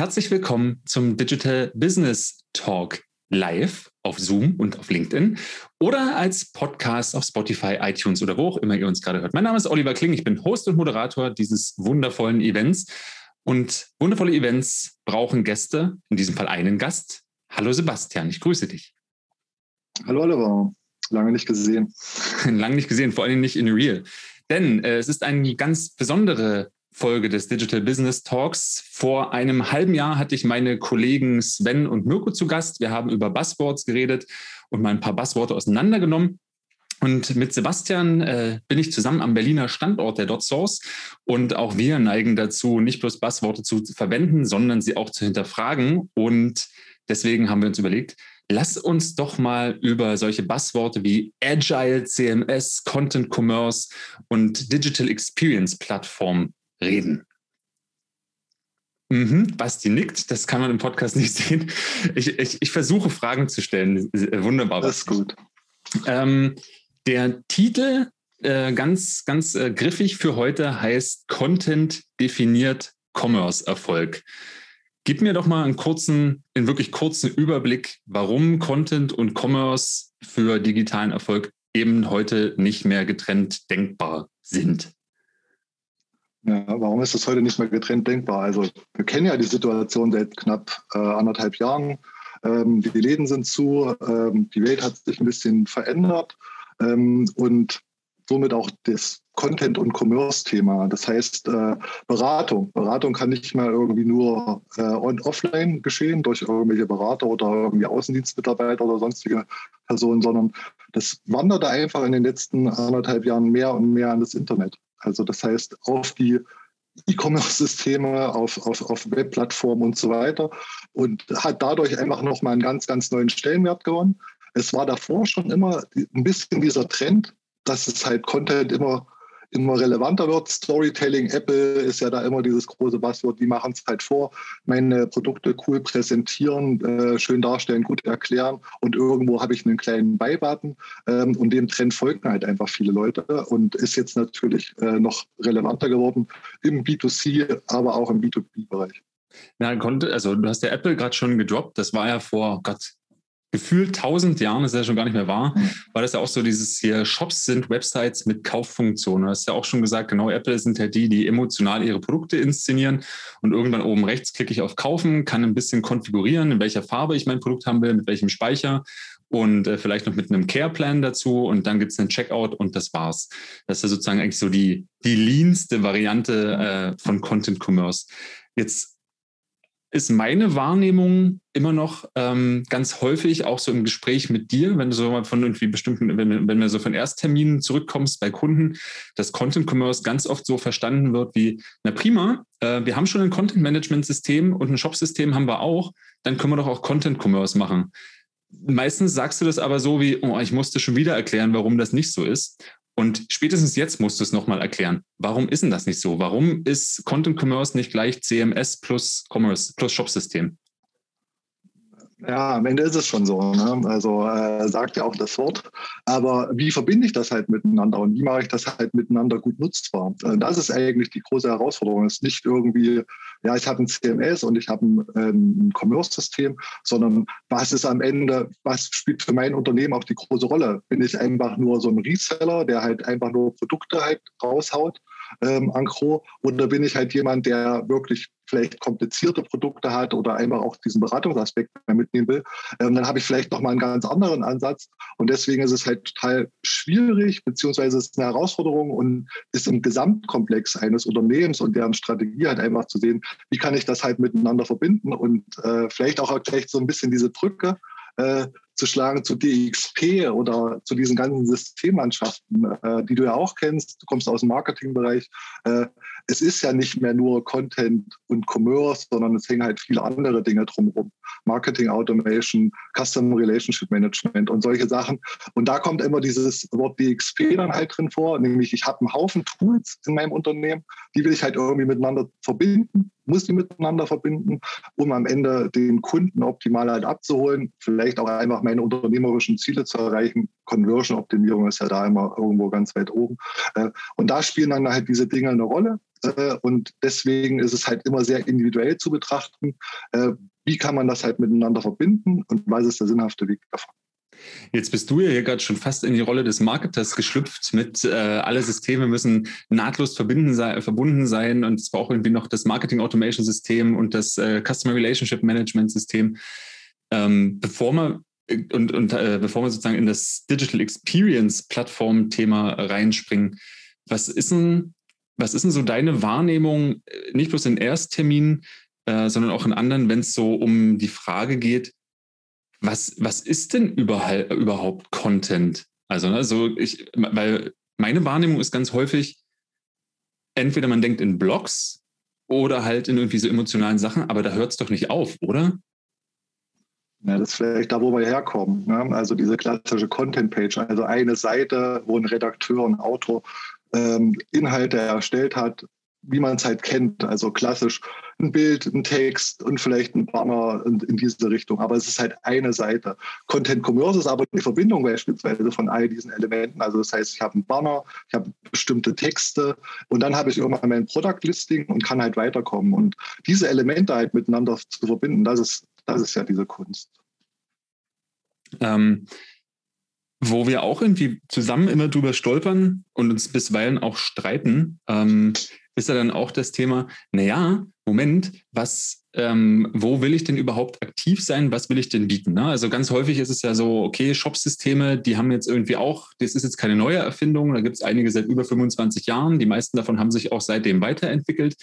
Herzlich willkommen zum Digital Business Talk live auf Zoom und auf LinkedIn oder als Podcast auf Spotify, iTunes oder wo auch immer ihr uns gerade hört. Mein Name ist Oliver Kling, ich bin Host und Moderator dieses wundervollen Events. Und wundervolle Events brauchen Gäste, in diesem Fall einen Gast. Hallo Sebastian, ich grüße dich. Hallo Oliver, lange nicht gesehen. lange nicht gesehen, vor allem nicht in Real. Denn äh, es ist eine ganz besondere Folge des Digital Business Talks. Vor einem halben Jahr hatte ich meine Kollegen Sven und Mirko zu Gast. Wir haben über Buzzwords geredet und mal ein paar Buzzworte auseinandergenommen. Und mit Sebastian äh, bin ich zusammen am Berliner Standort der DotSource. Und auch wir neigen dazu, nicht bloß Buzzworte zu verwenden, sondern sie auch zu hinterfragen. Und deswegen haben wir uns überlegt, lass uns doch mal über solche Buzzworte wie Agile, CMS, Content Commerce und Digital Experience Plattform reden. Mhm, Basti nickt, das kann man im Podcast nicht sehen. Ich, ich, ich versuche Fragen zu stellen. Wunderbar. Das ist gut. Ähm, der Titel, äh, ganz, ganz äh, griffig für heute, heißt Content definiert Commerce-Erfolg. Gib mir doch mal einen kurzen, einen wirklich kurzen Überblick, warum Content und Commerce für digitalen Erfolg eben heute nicht mehr getrennt denkbar sind. Ja, warum ist das heute nicht mehr getrennt denkbar? Also wir kennen ja die Situation seit knapp äh, anderthalb Jahren. Ähm, die Läden sind zu, ähm, die Welt hat sich ein bisschen verändert ähm, und somit auch das Content- und Commerce-Thema. Das heißt äh, Beratung. Beratung kann nicht mehr irgendwie nur äh, on offline geschehen durch irgendwelche Berater oder irgendwie Außendienstmitarbeiter oder sonstige Personen, sondern das wanderte einfach in den letzten anderthalb Jahren mehr und mehr an das Internet. Also das heißt auf die E-Commerce-Systeme, auf, auf, auf Webplattformen und so weiter und hat dadurch einfach nochmal einen ganz, ganz neuen Stellenwert gewonnen. Es war davor schon immer ein bisschen dieser Trend, dass es halt Content immer immer relevanter wird. Storytelling, Apple ist ja da immer dieses große Buzzword, die machen es halt vor, meine Produkte cool präsentieren, äh, schön darstellen, gut erklären und irgendwo habe ich einen kleinen Beibaten ähm, und dem Trend folgen halt einfach viele Leute und ist jetzt natürlich äh, noch relevanter geworden im B2C, aber auch im B2B-Bereich. Na, konnte, also du hast ja Apple gerade schon gedroppt. Das war ja vor Gott, gefühlt tausend Jahren, das ist ja schon gar nicht mehr wahr, mhm. war das ja auch so dieses hier, Shops sind Websites mit Kauffunktionen. Du hast ja auch schon gesagt, genau, Apple sind ja die, die emotional ihre Produkte inszenieren und irgendwann oben rechts klicke ich auf Kaufen, kann ein bisschen konfigurieren, in welcher Farbe ich mein Produkt haben will, mit welchem Speicher und äh, vielleicht noch mit einem Care-Plan dazu und dann gibt es einen Checkout und das war's. Das ist ja sozusagen eigentlich so die, die leanste Variante äh, von Content Commerce. Jetzt ist meine Wahrnehmung immer noch ähm, ganz häufig auch so im Gespräch mit dir, wenn du so mal von irgendwie bestimmten, wenn, wenn du so von Erstterminen zurückkommst bei Kunden, dass Content Commerce ganz oft so verstanden wird wie, na prima, äh, wir haben schon ein Content Management System und ein Shop-System haben wir auch, dann können wir doch auch Content Commerce machen. Meistens sagst du das aber so wie, oh, ich musste schon wieder erklären, warum das nicht so ist. Und spätestens jetzt musst du es nochmal erklären. Warum ist denn das nicht so? Warum ist Content Commerce nicht gleich CMS plus Commerce plus Shop-System? Ja, am Ende ist es schon so. Ne? Also äh, sagt ja auch das Wort. Aber wie verbinde ich das halt miteinander und wie mache ich das halt miteinander gut nutzbar? Äh, das ist eigentlich die große Herausforderung. Es ist nicht irgendwie, ja, ich habe ein CMS und ich habe ein, ein Commerce-System, sondern was ist am Ende, was spielt für mein Unternehmen auch die große Rolle? Bin ich einfach nur so ein Reseller, der halt einfach nur Produkte halt raushaut? Ähm, Ankro? Oder bin ich halt jemand, der wirklich vielleicht komplizierte Produkte hat oder einfach auch diesen Beratungsaspekt mitnehmen will, ähm, dann habe ich vielleicht nochmal einen ganz anderen Ansatz. Und deswegen ist es halt total schwierig, beziehungsweise ist es eine Herausforderung und ist im Gesamtkomplex eines Unternehmens und deren Strategie halt einfach zu sehen, wie kann ich das halt miteinander verbinden und äh, vielleicht auch vielleicht so ein bisschen diese Brücke äh, zu schlagen zu DXP oder zu diesen ganzen Systemmannschaften, äh, die du ja auch kennst. Du kommst aus dem Marketingbereich. Äh, es ist ja nicht mehr nur Content und Commerce, sondern es hängen halt viele andere Dinge drumherum. Marketing Automation, Customer Relationship Management und solche Sachen. Und da kommt immer dieses Wort DXP dann halt drin vor, nämlich ich habe einen Haufen Tools in meinem Unternehmen, die will ich halt irgendwie miteinander verbinden, muss die miteinander verbinden, um am Ende den Kunden optimal halt abzuholen, vielleicht auch einfach meine unternehmerischen Ziele zu erreichen. Conversion-Optimierung ist ja da immer irgendwo ganz weit oben. Äh, und da spielen dann halt diese Dinge eine Rolle. Äh, und deswegen ist es halt immer sehr individuell zu betrachten, äh, wie kann man das halt miteinander verbinden und was ist der sinnhafte Weg davon. Jetzt bist du ja hier gerade schon fast in die Rolle des Marketers geschlüpft mit äh, alle Systeme müssen nahtlos sei, verbunden sein und es braucht irgendwie noch das Marketing Automation System und das äh, Customer Relationship Management System. Ähm, bevor man und, und äh, bevor wir sozusagen in das Digital Experience Plattform Thema reinspringen, was ist denn, was ist denn so deine Wahrnehmung, äh, nicht bloß in Erstterminen, äh, sondern auch in anderen, wenn es so um die Frage geht, was, was ist denn überhaupt, überhaupt Content? Also, also ich, weil meine Wahrnehmung ist ganz häufig, entweder man denkt in Blogs oder halt in irgendwie so emotionalen Sachen, aber da hört es doch nicht auf, oder? Ja, das ist vielleicht da, wo wir herkommen. Ne? Also diese klassische Content-Page, also eine Seite, wo ein Redakteur, ein Autor ähm, Inhalte erstellt hat, wie man es halt kennt. Also klassisch ein Bild, ein Text und vielleicht ein Banner in, in, diese Richtung. Aber es ist halt eine Seite. Content Commerce ist aber die Verbindung beispielsweise von all diesen Elementen. Also das heißt, ich habe einen Banner, ich habe bestimmte Texte und dann habe ich irgendwann mein Product Listing und kann halt weiterkommen. Und diese Elemente halt miteinander zu verbinden, das ist, das ist ja diese Kunst. Ähm, wo wir auch irgendwie zusammen immer drüber stolpern und uns bisweilen auch streiten, ähm, ist ja dann auch das Thema, naja, Moment, was, ähm, wo will ich denn überhaupt aktiv sein? Was will ich denn bieten? Ne? Also ganz häufig ist es ja so, okay, Shopsysteme, die haben jetzt irgendwie auch, das ist jetzt keine neue Erfindung, da gibt es einige seit über 25 Jahren, die meisten davon haben sich auch seitdem weiterentwickelt.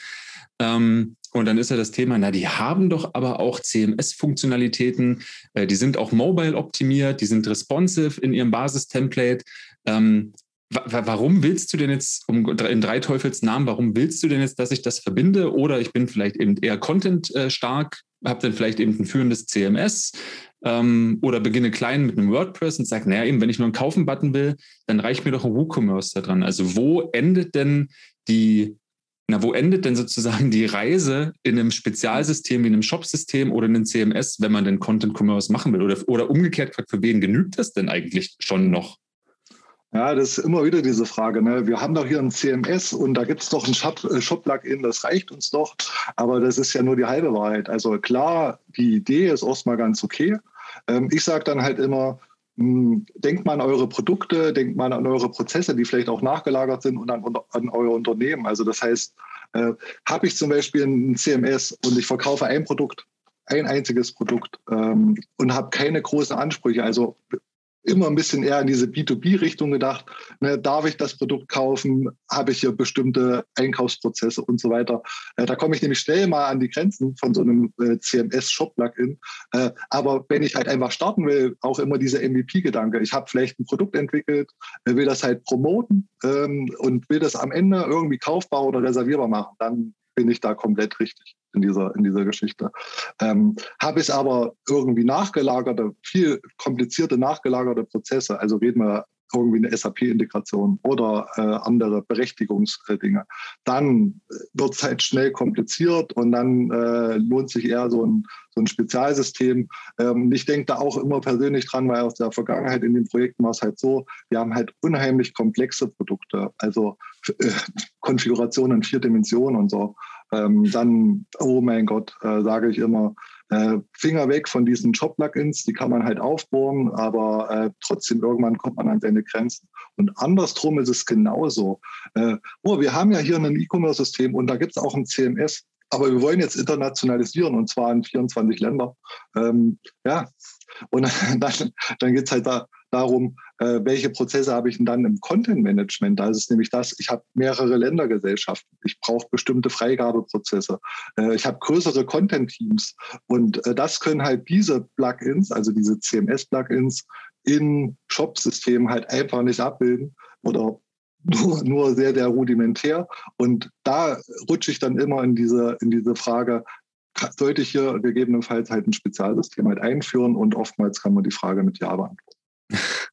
Ähm, und dann ist ja das Thema, na, die haben doch aber auch CMS-Funktionalitäten, äh, die sind auch mobile optimiert, die sind responsive in ihrem Basistemplate. Ähm, warum willst du denn jetzt, um in drei Teufels Namen, warum willst du denn jetzt, dass ich das verbinde? Oder ich bin vielleicht eben eher Content äh, habe dann vielleicht eben ein führendes CMS ähm, oder beginne klein mit einem WordPress und sage, naja, eben, wenn ich nur einen Kaufen-Button will, dann reicht mir doch ein WooCommerce da dran. Also wo endet denn die, na, wo endet denn sozusagen die Reise in einem Spezialsystem wie einem Shop-System oder einem CMS, wenn man denn Content-Commerce machen will? Oder, oder umgekehrt für wen genügt das denn eigentlich schon noch? Ja, das ist immer wieder diese Frage. Ne? Wir haben doch hier ein CMS und da gibt es doch ein äh, Shop-Plugin, das reicht uns doch. Aber das ist ja nur die halbe Wahrheit. Also klar, die Idee ist erstmal ganz okay. Ähm, ich sage dann halt immer, hm, denkt mal an eure Produkte, denkt mal an eure Prozesse, die vielleicht auch nachgelagert sind und an, an euer Unternehmen. Also das heißt, äh, habe ich zum Beispiel ein CMS und ich verkaufe ein Produkt, ein einziges Produkt ähm, und habe keine großen Ansprüche. Also immer ein bisschen eher in diese B2B-Richtung gedacht. Ne, darf ich das Produkt kaufen? Habe ich hier bestimmte Einkaufsprozesse und so weiter? Äh, da komme ich nämlich schnell mal an die Grenzen von so einem äh, CMS-Shop-Plugin. Äh, aber wenn ich halt einfach starten will, auch immer dieser MVP-Gedanke. Ich habe vielleicht ein Produkt entwickelt, äh, will das halt promoten ähm, und will das am Ende irgendwie kaufbar oder reservierbar machen. Dann bin ich da komplett richtig in dieser, in dieser Geschichte. Ähm, habe ich aber irgendwie nachgelagerte, viel komplizierte nachgelagerte Prozesse, also reden wir irgendwie eine SAP-Integration oder äh, andere Berechtigungsdinge, dann wird es halt schnell kompliziert und dann äh, lohnt sich eher so ein, so ein Spezialsystem. Ähm, ich denke da auch immer persönlich dran, weil aus der Vergangenheit in den Projekten war es halt so, wir haben halt unheimlich komplexe Produkte, also äh, Konfigurationen in vier Dimensionen und so ähm, dann, oh mein Gott, äh, sage ich immer, äh, Finger weg von diesen Job-Plugins, die kann man halt aufbohren, aber äh, trotzdem irgendwann kommt man an seine Grenzen. Und andersrum ist es genauso. Äh, oh, wir haben ja hier ein E-Commerce-System und da gibt es auch ein CMS, aber wir wollen jetzt internationalisieren und zwar in 24 Länder. Ähm, ja, und dann, dann geht es halt da, darum, äh, welche Prozesse habe ich denn dann im Content-Management? Da ist es nämlich das, ich habe mehrere Ländergesellschaften, ich brauche bestimmte Freigabeprozesse, äh, ich habe größere Content-Teams und äh, das können halt diese Plugins, also diese CMS-Plugins in Shop-Systemen halt einfach nicht abbilden oder nur, nur sehr, sehr rudimentär. Und da rutsche ich dann immer in diese, in diese Frage, sollte ich hier gegebenenfalls halt ein Spezialsystem halt einführen und oftmals kann man die Frage mit Ja beantworten.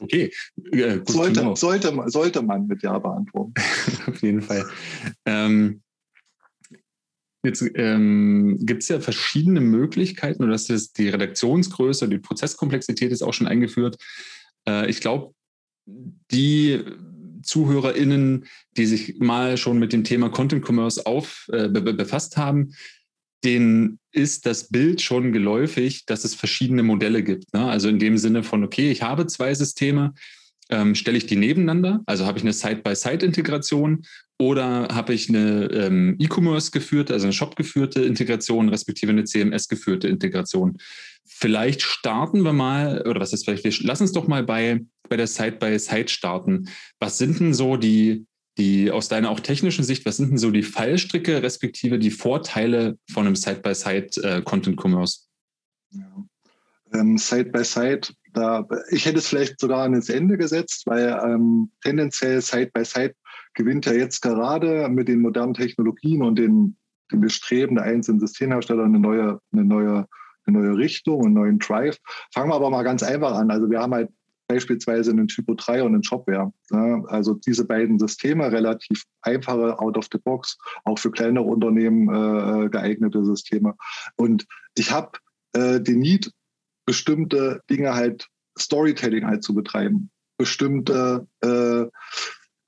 Okay. Äh, sollte, sollte, sollte man mit Ja beantworten. Auf jeden Fall. Ähm, jetzt ähm, gibt es ja verschiedene Möglichkeiten, oder das ist die Redaktionsgröße, die Prozesskomplexität ist auch schon eingeführt. Äh, ich glaube, die ZuhörerInnen, die sich mal schon mit dem Thema Content Commerce auf, äh, be befasst haben, denen ist das Bild schon geläufig, dass es verschiedene Modelle gibt. Ne? Also in dem Sinne von, okay, ich habe zwei Systeme, ähm, stelle ich die nebeneinander? Also habe ich eine Side-by-Side-Integration oder habe ich eine ähm, E-Commerce geführte, also eine Shop geführte Integration, respektive eine CMS geführte Integration? Vielleicht starten wir mal, oder was ist vielleicht, lass uns doch mal bei, bei der Side-by-Side starten. Was sind denn so die, die aus deiner auch technischen Sicht, was sind denn so die Fallstricke, respektive die Vorteile von einem Side-by-Side-Content-Commerce? Äh, ja. Ähm, Side-by-Side, ich hätte es vielleicht sogar ans Ende gesetzt, weil ähm, tendenziell Side-by-Side gewinnt ja jetzt gerade mit den modernen Technologien und den, den Bestreben der einzelnen Systemhersteller eine neue, eine neue eine neue Richtung, einen neuen Drive. Fangen wir aber mal ganz einfach an. Also wir haben halt beispielsweise einen Typo 3 und einen Shopware. Ja, also diese beiden Systeme, relativ einfache, out of the box, auch für kleinere Unternehmen äh, geeignete Systeme. Und ich habe äh, den Need, bestimmte Dinge halt, Storytelling halt zu betreiben, bestimmte äh,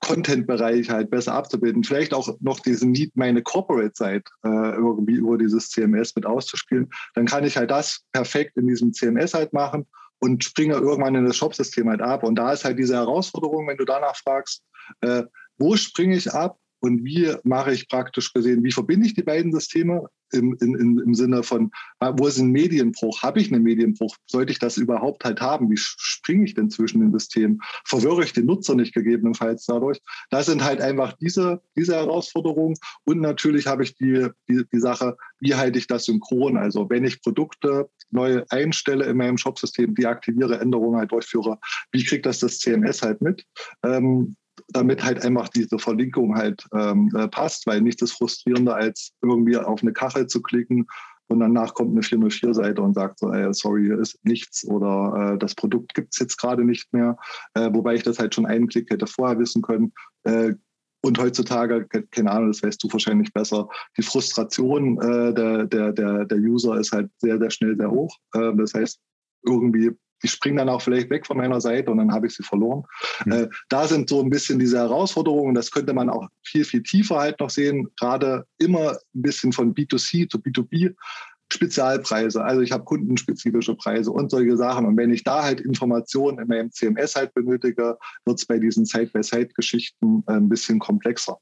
Content-Bereich halt besser abzubilden. Vielleicht auch noch diesen Need, meine Corporate-Seite äh, irgendwie über dieses CMS mit auszuspielen. Dann kann ich halt das perfekt in diesem CMS halt machen und springe irgendwann in das Shop-System halt ab. Und da ist halt diese Herausforderung, wenn du danach fragst, äh, wo springe ich ab und wie mache ich praktisch gesehen, wie verbinde ich die beiden Systeme im, in, im Sinne von, wo ist ein Medienbruch? Habe ich einen Medienbruch? Sollte ich das überhaupt halt haben? Wie springe ich denn zwischen den Systemen? Verwirre ich den Nutzer nicht gegebenenfalls dadurch? Das sind halt einfach diese, diese Herausforderungen. Und natürlich habe ich die, die, die Sache, wie halte ich das synchron? Also wenn ich Produkte neu einstelle in meinem Shopsystem, deaktiviere, Änderungen halt durchführe, wie kriegt das das CMS halt mit? Ähm, damit halt einfach diese Verlinkung halt ähm, äh, passt, weil nichts ist frustrierender, als irgendwie auf eine Kachel zu klicken und danach kommt eine 404-Seite und sagt so, ey, sorry, hier ist nichts oder äh, das Produkt gibt es jetzt gerade nicht mehr, äh, wobei ich das halt schon einen Klick hätte vorher wissen können. Äh, und heutzutage, keine Ahnung, das weißt du wahrscheinlich besser, die Frustration äh, der, der, der, der User ist halt sehr, sehr schnell sehr hoch. Äh, das heißt, irgendwie die springen dann auch vielleicht weg von meiner Seite und dann habe ich sie verloren. Mhm. Äh, da sind so ein bisschen diese Herausforderungen. Das könnte man auch viel, viel tiefer halt noch sehen. Gerade immer ein bisschen von B2C zu B2B. Spezialpreise, also ich habe kundenspezifische Preise und solche Sachen. Und wenn ich da halt Informationen in meinem CMS halt benötige, wird es bei diesen Side-by-Side-Geschichten äh, ein bisschen komplexer.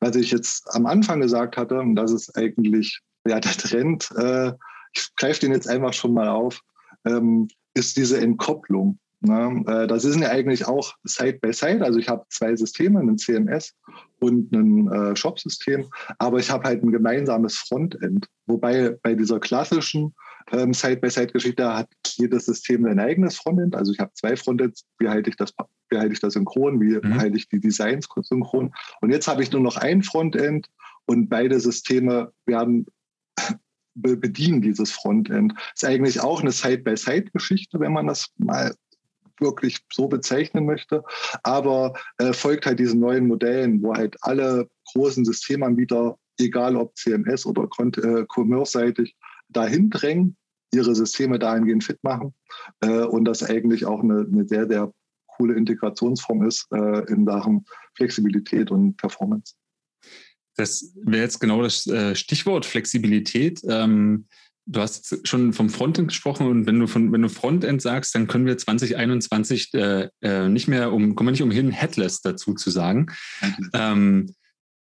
Was ich jetzt am Anfang gesagt hatte, und das ist eigentlich ja, der Trend, äh, ich greife den jetzt einfach schon mal auf, ähm, ist diese Entkopplung. Ne? Äh, das ist ja eigentlich auch Side by Side. Also ich habe zwei Systeme, ein CMS und ein äh, Shop-System, aber ich habe halt ein gemeinsames Frontend. Wobei bei dieser klassischen ähm, Side-by-Side-Geschichte hat jedes System ein eigenes Frontend. Also ich habe zwei Frontends, wie halte ich das, wie halte ich das synchron, wie mhm. halte ich die Designs synchron. Und jetzt habe ich nur noch ein Frontend und beide Systeme werden bedienen, dieses Frontend. Ist eigentlich auch eine Side-by-Side-Geschichte, wenn man das mal wirklich so bezeichnen möchte, aber äh, folgt halt diesen neuen Modellen, wo halt alle großen Systemanbieter, egal ob CMS oder äh, Commerce-seitig, dahin drängen, ihre Systeme dahingehend fit machen äh, und das eigentlich auch eine, eine, sehr, sehr coole Integrationsform ist äh, in Sachen Flexibilität und Performance. Das wäre jetzt genau das äh, Stichwort Flexibilität. Ähm, du hast schon vom Frontend gesprochen und wenn du von wenn du Frontend sagst, dann können wir 2021 äh, äh, nicht mehr um kommen wir nicht umhin Headless dazu zu sagen. Ähm,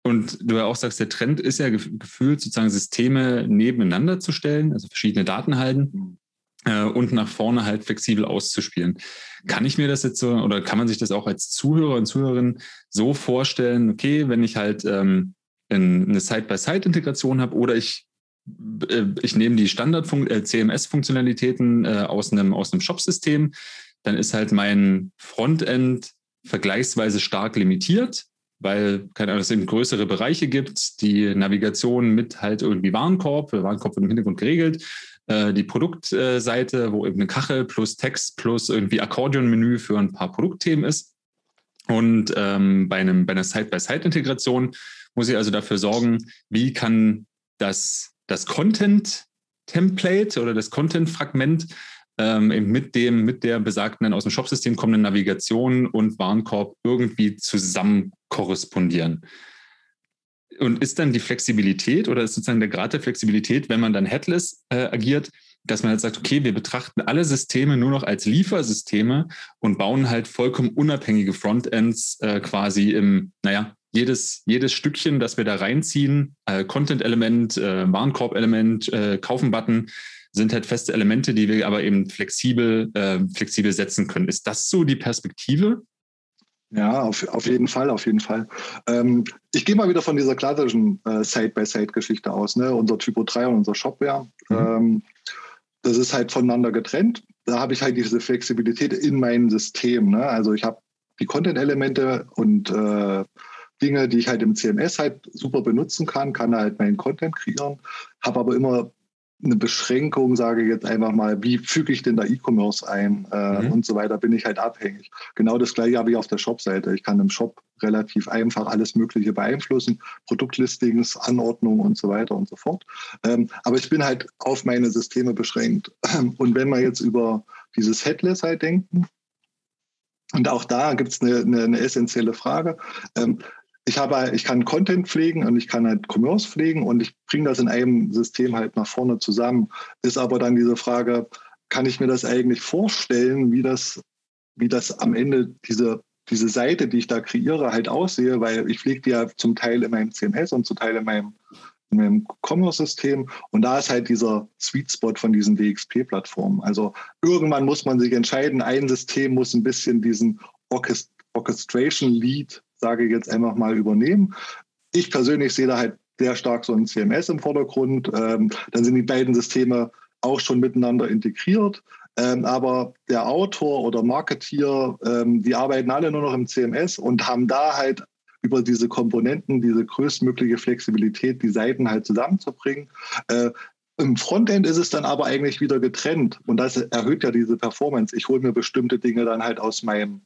und du ja auch sagst, der Trend ist ja gefühlt sozusagen Systeme nebeneinander zu stellen, also verschiedene Datenhalten äh, und nach vorne halt flexibel auszuspielen. Kann ich mir das jetzt so oder kann man sich das auch als Zuhörer und Zuhörerin so vorstellen? Okay, wenn ich halt ähm, eine Side-by-Side-Integration habe oder ich, äh, ich nehme die Standard-CMS-Funktionalitäten äh, aus einem, aus einem Shop-System, dann ist halt mein Frontend vergleichsweise stark limitiert, weil keine Ahnung, es eben größere Bereiche gibt, die Navigation mit halt irgendwie Warenkorb, Warenkorb wird im Hintergrund geregelt, äh, die Produktseite, wo eben eine Kachel plus Text plus irgendwie Akkordeonmenü für ein paar Produktthemen ist. Und ähm, bei, einem, bei einer Side-by-Side-Integration muss ich also dafür sorgen, wie kann das, das Content-Template oder das Content-Fragment ähm, mit dem, mit der besagten aus dem Shopsystem kommenden Navigation und Warenkorb irgendwie zusammen korrespondieren. Und ist dann die Flexibilität oder ist sozusagen der Grad der Flexibilität, wenn man dann headless äh, agiert, dass man jetzt sagt, okay, wir betrachten alle Systeme nur noch als Liefersysteme und bauen halt vollkommen unabhängige Frontends äh, quasi im, naja, jedes, jedes Stückchen, das wir da reinziehen, äh, Content-Element, äh, Warenkorb-Element, äh, Kaufen-Button, sind halt feste Elemente, die wir aber eben flexibel, äh, flexibel setzen können. Ist das so die Perspektive? Ja, auf, auf jeden Fall, auf jeden Fall. Ähm, ich gehe mal wieder von dieser klassischen äh, Side-by-Side-Geschichte aus, ne? unser Typo 3 und unser Shopware. Mhm. Ähm, das ist halt voneinander getrennt. Da habe ich halt diese Flexibilität in meinem System. Ne? Also ich habe die Content-Elemente und äh, Dinge, die ich halt im CMS halt super benutzen kann, kann halt meinen Content kreieren, habe aber immer eine Beschränkung, sage ich jetzt einfach mal, wie füge ich denn da E-Commerce ein äh, mhm. und so weiter, bin ich halt abhängig. Genau das gleiche habe ich auf der Shop-Seite. Ich kann im Shop relativ einfach alles Mögliche beeinflussen, Produktlistings, Anordnung und so weiter und so fort. Ähm, aber ich bin halt auf meine Systeme beschränkt. Und wenn wir jetzt über dieses Headless halt denken, und auch da gibt es eine, eine, eine, essentielle Frage. Ähm, ich habe, ich kann Content pflegen und ich kann halt Commerce pflegen und ich bringe das in einem System halt nach vorne zusammen. Ist aber dann diese Frage, kann ich mir das eigentlich vorstellen, wie das, wie das am Ende diese, diese Seite, die ich da kreiere, halt aussehe, weil ich pflege die ja zum Teil in meinem CMS und zum Teil in meinem, in meinem Commerce-System. Und da ist halt dieser Sweet Spot von diesen DXP-Plattformen. Also irgendwann muss man sich entscheiden, ein System muss ein bisschen diesen Orchestration Lead sage ich jetzt einfach mal, übernehmen. Ich persönlich sehe da halt sehr stark so ein CMS im Vordergrund. Ähm, dann sind die beiden Systeme auch schon miteinander integriert. Ähm, aber der Autor oder Marketeer, ähm, die arbeiten alle nur noch im CMS und haben da halt über diese Komponenten, diese größtmögliche Flexibilität, die Seiten halt zusammenzubringen. Äh, Im Frontend ist es dann aber eigentlich wieder getrennt und das erhöht ja diese Performance. Ich hole mir bestimmte Dinge dann halt aus meinem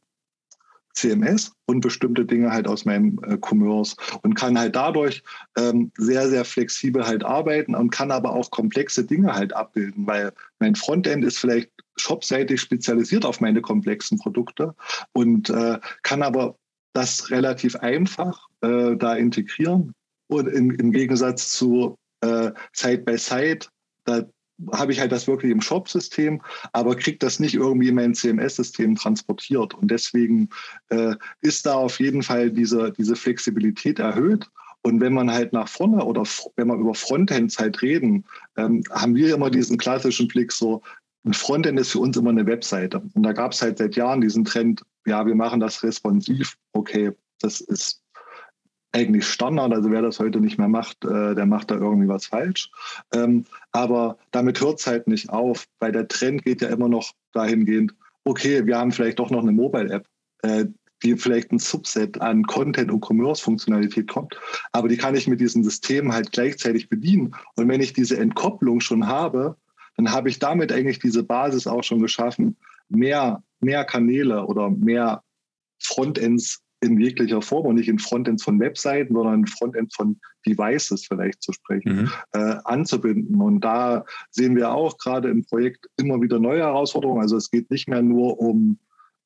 CMS und bestimmte Dinge halt aus meinem äh, Commerce und kann halt dadurch ähm, sehr, sehr flexibel halt arbeiten und kann aber auch komplexe Dinge halt abbilden, weil mein Frontend ist vielleicht shopseitig spezialisiert auf meine komplexen Produkte und äh, kann aber das relativ einfach äh, da integrieren und in, im Gegensatz zu äh, Side-by-Side, da habe ich halt das wirklich im Shop-System, aber kriege das nicht irgendwie in mein CMS-System transportiert. Und deswegen äh, ist da auf jeden Fall diese, diese Flexibilität erhöht. Und wenn man halt nach vorne oder wenn wir über Frontends halt reden, ähm, haben wir immer diesen klassischen Blick so, ein Frontend ist für uns immer eine Webseite. Und da gab es halt seit Jahren diesen Trend, ja, wir machen das responsiv. Okay, das ist eigentlich Standard. Also wer das heute nicht mehr macht, äh, der macht da irgendwie was falsch. Ähm, aber damit hört es halt nicht auf, weil der Trend geht ja immer noch dahingehend, okay, wir haben vielleicht doch noch eine Mobile-App, äh, die vielleicht ein Subset an Content- und Commerce-Funktionalität kommt. Aber die kann ich mit diesem System halt gleichzeitig bedienen. Und wenn ich diese Entkopplung schon habe, dann habe ich damit eigentlich diese Basis auch schon geschaffen, mehr, mehr Kanäle oder mehr Frontends in jeglicher Form und nicht in Frontends von Webseiten, sondern in Frontends von Devices vielleicht zu sprechen, mhm. äh, anzubinden. Und da sehen wir auch gerade im Projekt immer wieder neue Herausforderungen. Also es geht nicht mehr nur um,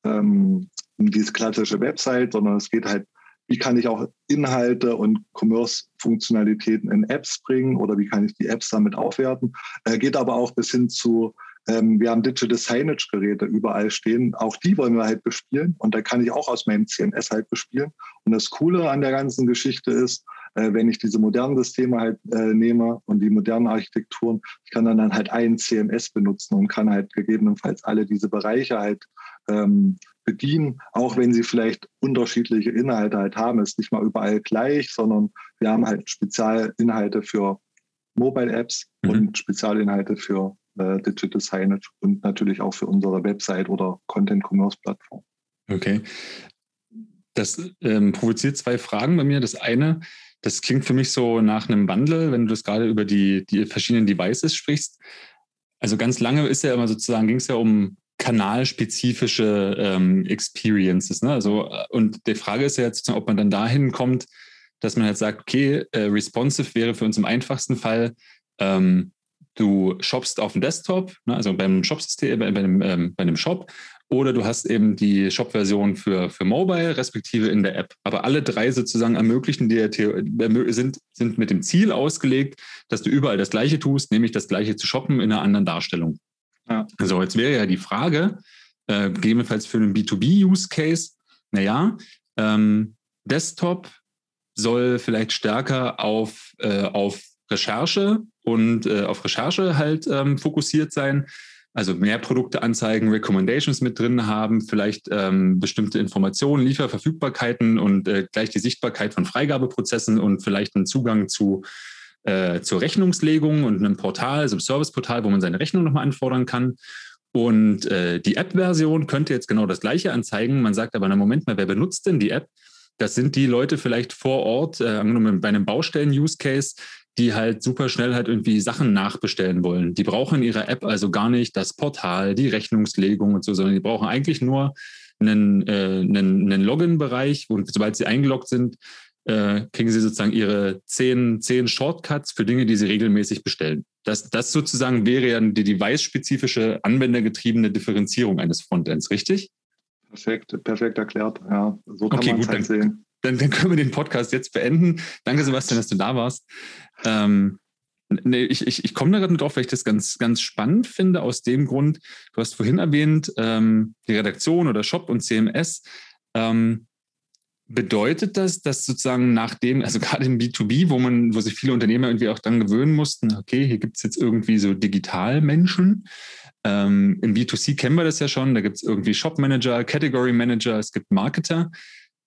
ähm, um diese klassische Website, sondern es geht halt, wie kann ich auch Inhalte und Commerce-Funktionalitäten in Apps bringen oder wie kann ich die Apps damit aufwerten. Äh, geht aber auch bis hin zu ähm, wir haben Digital Signage-Geräte überall stehen. Auch die wollen wir halt bespielen. Und da kann ich auch aus meinem CMS halt bespielen. Und das Coole an der ganzen Geschichte ist, äh, wenn ich diese modernen Systeme halt äh, nehme und die modernen Architekturen, ich kann dann, dann halt ein CMS benutzen und kann halt gegebenenfalls alle diese Bereiche halt ähm, bedienen, auch wenn sie vielleicht unterschiedliche Inhalte halt haben. Es ist nicht mal überall gleich, sondern wir haben halt Spezialinhalte für Mobile Apps mhm. und Spezialinhalte für äh, Digital Signage und natürlich auch für unsere Website oder Content-Commerce-Plattform. Okay. Das ähm, provoziert zwei Fragen bei mir. Das eine, das klingt für mich so nach einem Wandel, wenn du das gerade über die, die verschiedenen Devices sprichst. Also ganz lange ist ja immer sozusagen, ging es ja um kanalspezifische ähm, Experiences. Ne? Also, äh, und die Frage ist ja jetzt, ob man dann dahin kommt, dass man halt sagt, okay, äh, responsive wäre für uns im einfachsten Fall ähm, du shoppst auf dem Desktop, ne, also beim Shop-System, bei, bei, einem, ähm, bei einem Shop, oder du hast eben die Shop-Version für, für Mobile, respektive in der App. Aber alle drei sozusagen ermöglichen dir, sind, sind mit dem Ziel ausgelegt, dass du überall das Gleiche tust, nämlich das Gleiche zu shoppen in einer anderen Darstellung. Ja. So, jetzt wäre ja die Frage, äh, gegebenenfalls für einen B2B-Use-Case, naja, ähm, Desktop soll vielleicht stärker auf, äh, auf Recherche und äh, auf Recherche halt ähm, fokussiert sein. Also mehr Produkte anzeigen, Recommendations mit drin haben, vielleicht ähm, bestimmte Informationen, Lieferverfügbarkeiten und äh, gleich die Sichtbarkeit von Freigabeprozessen und vielleicht einen Zugang zu äh, zur Rechnungslegung und einem Portal, also einem Serviceportal, wo man seine Rechnung nochmal anfordern kann. Und äh, die App-Version könnte jetzt genau das gleiche anzeigen. Man sagt aber, na Moment mal, wer benutzt denn die App? Das sind die Leute vielleicht vor Ort, äh, bei einem Baustellen-Use-Case, die halt super schnell halt irgendwie Sachen nachbestellen wollen. Die brauchen in ihrer App also gar nicht das Portal, die Rechnungslegung und so, sondern die brauchen eigentlich nur einen, äh, einen, einen Login-Bereich und sobald sie eingeloggt sind, äh, kriegen sie sozusagen ihre zehn, zehn Shortcuts für Dinge, die sie regelmäßig bestellen. Das, das sozusagen wäre ja die device-spezifische, anwendergetriebene Differenzierung eines Frontends, richtig? Perfekt, perfekt erklärt. Ja, so kann okay, man es halt sehen dann, dann können wir den Podcast jetzt beenden. Danke, Sebastian, dass du da warst. Ähm, nee, ich, ich, ich komme da gerade drauf, weil ich das ganz, ganz spannend finde, aus dem Grund, du hast vorhin erwähnt, ähm, die Redaktion oder Shop und CMS. Ähm, bedeutet das, dass sozusagen nach dem, also gerade im B2B, wo man, wo sich viele Unternehmer irgendwie auch dann gewöhnen mussten, okay, hier gibt es jetzt irgendwie so Digitalmenschen. Ähm, Im B2C kennen wir das ja schon, da gibt es irgendwie Shop Manager, Category Manager, es gibt Marketer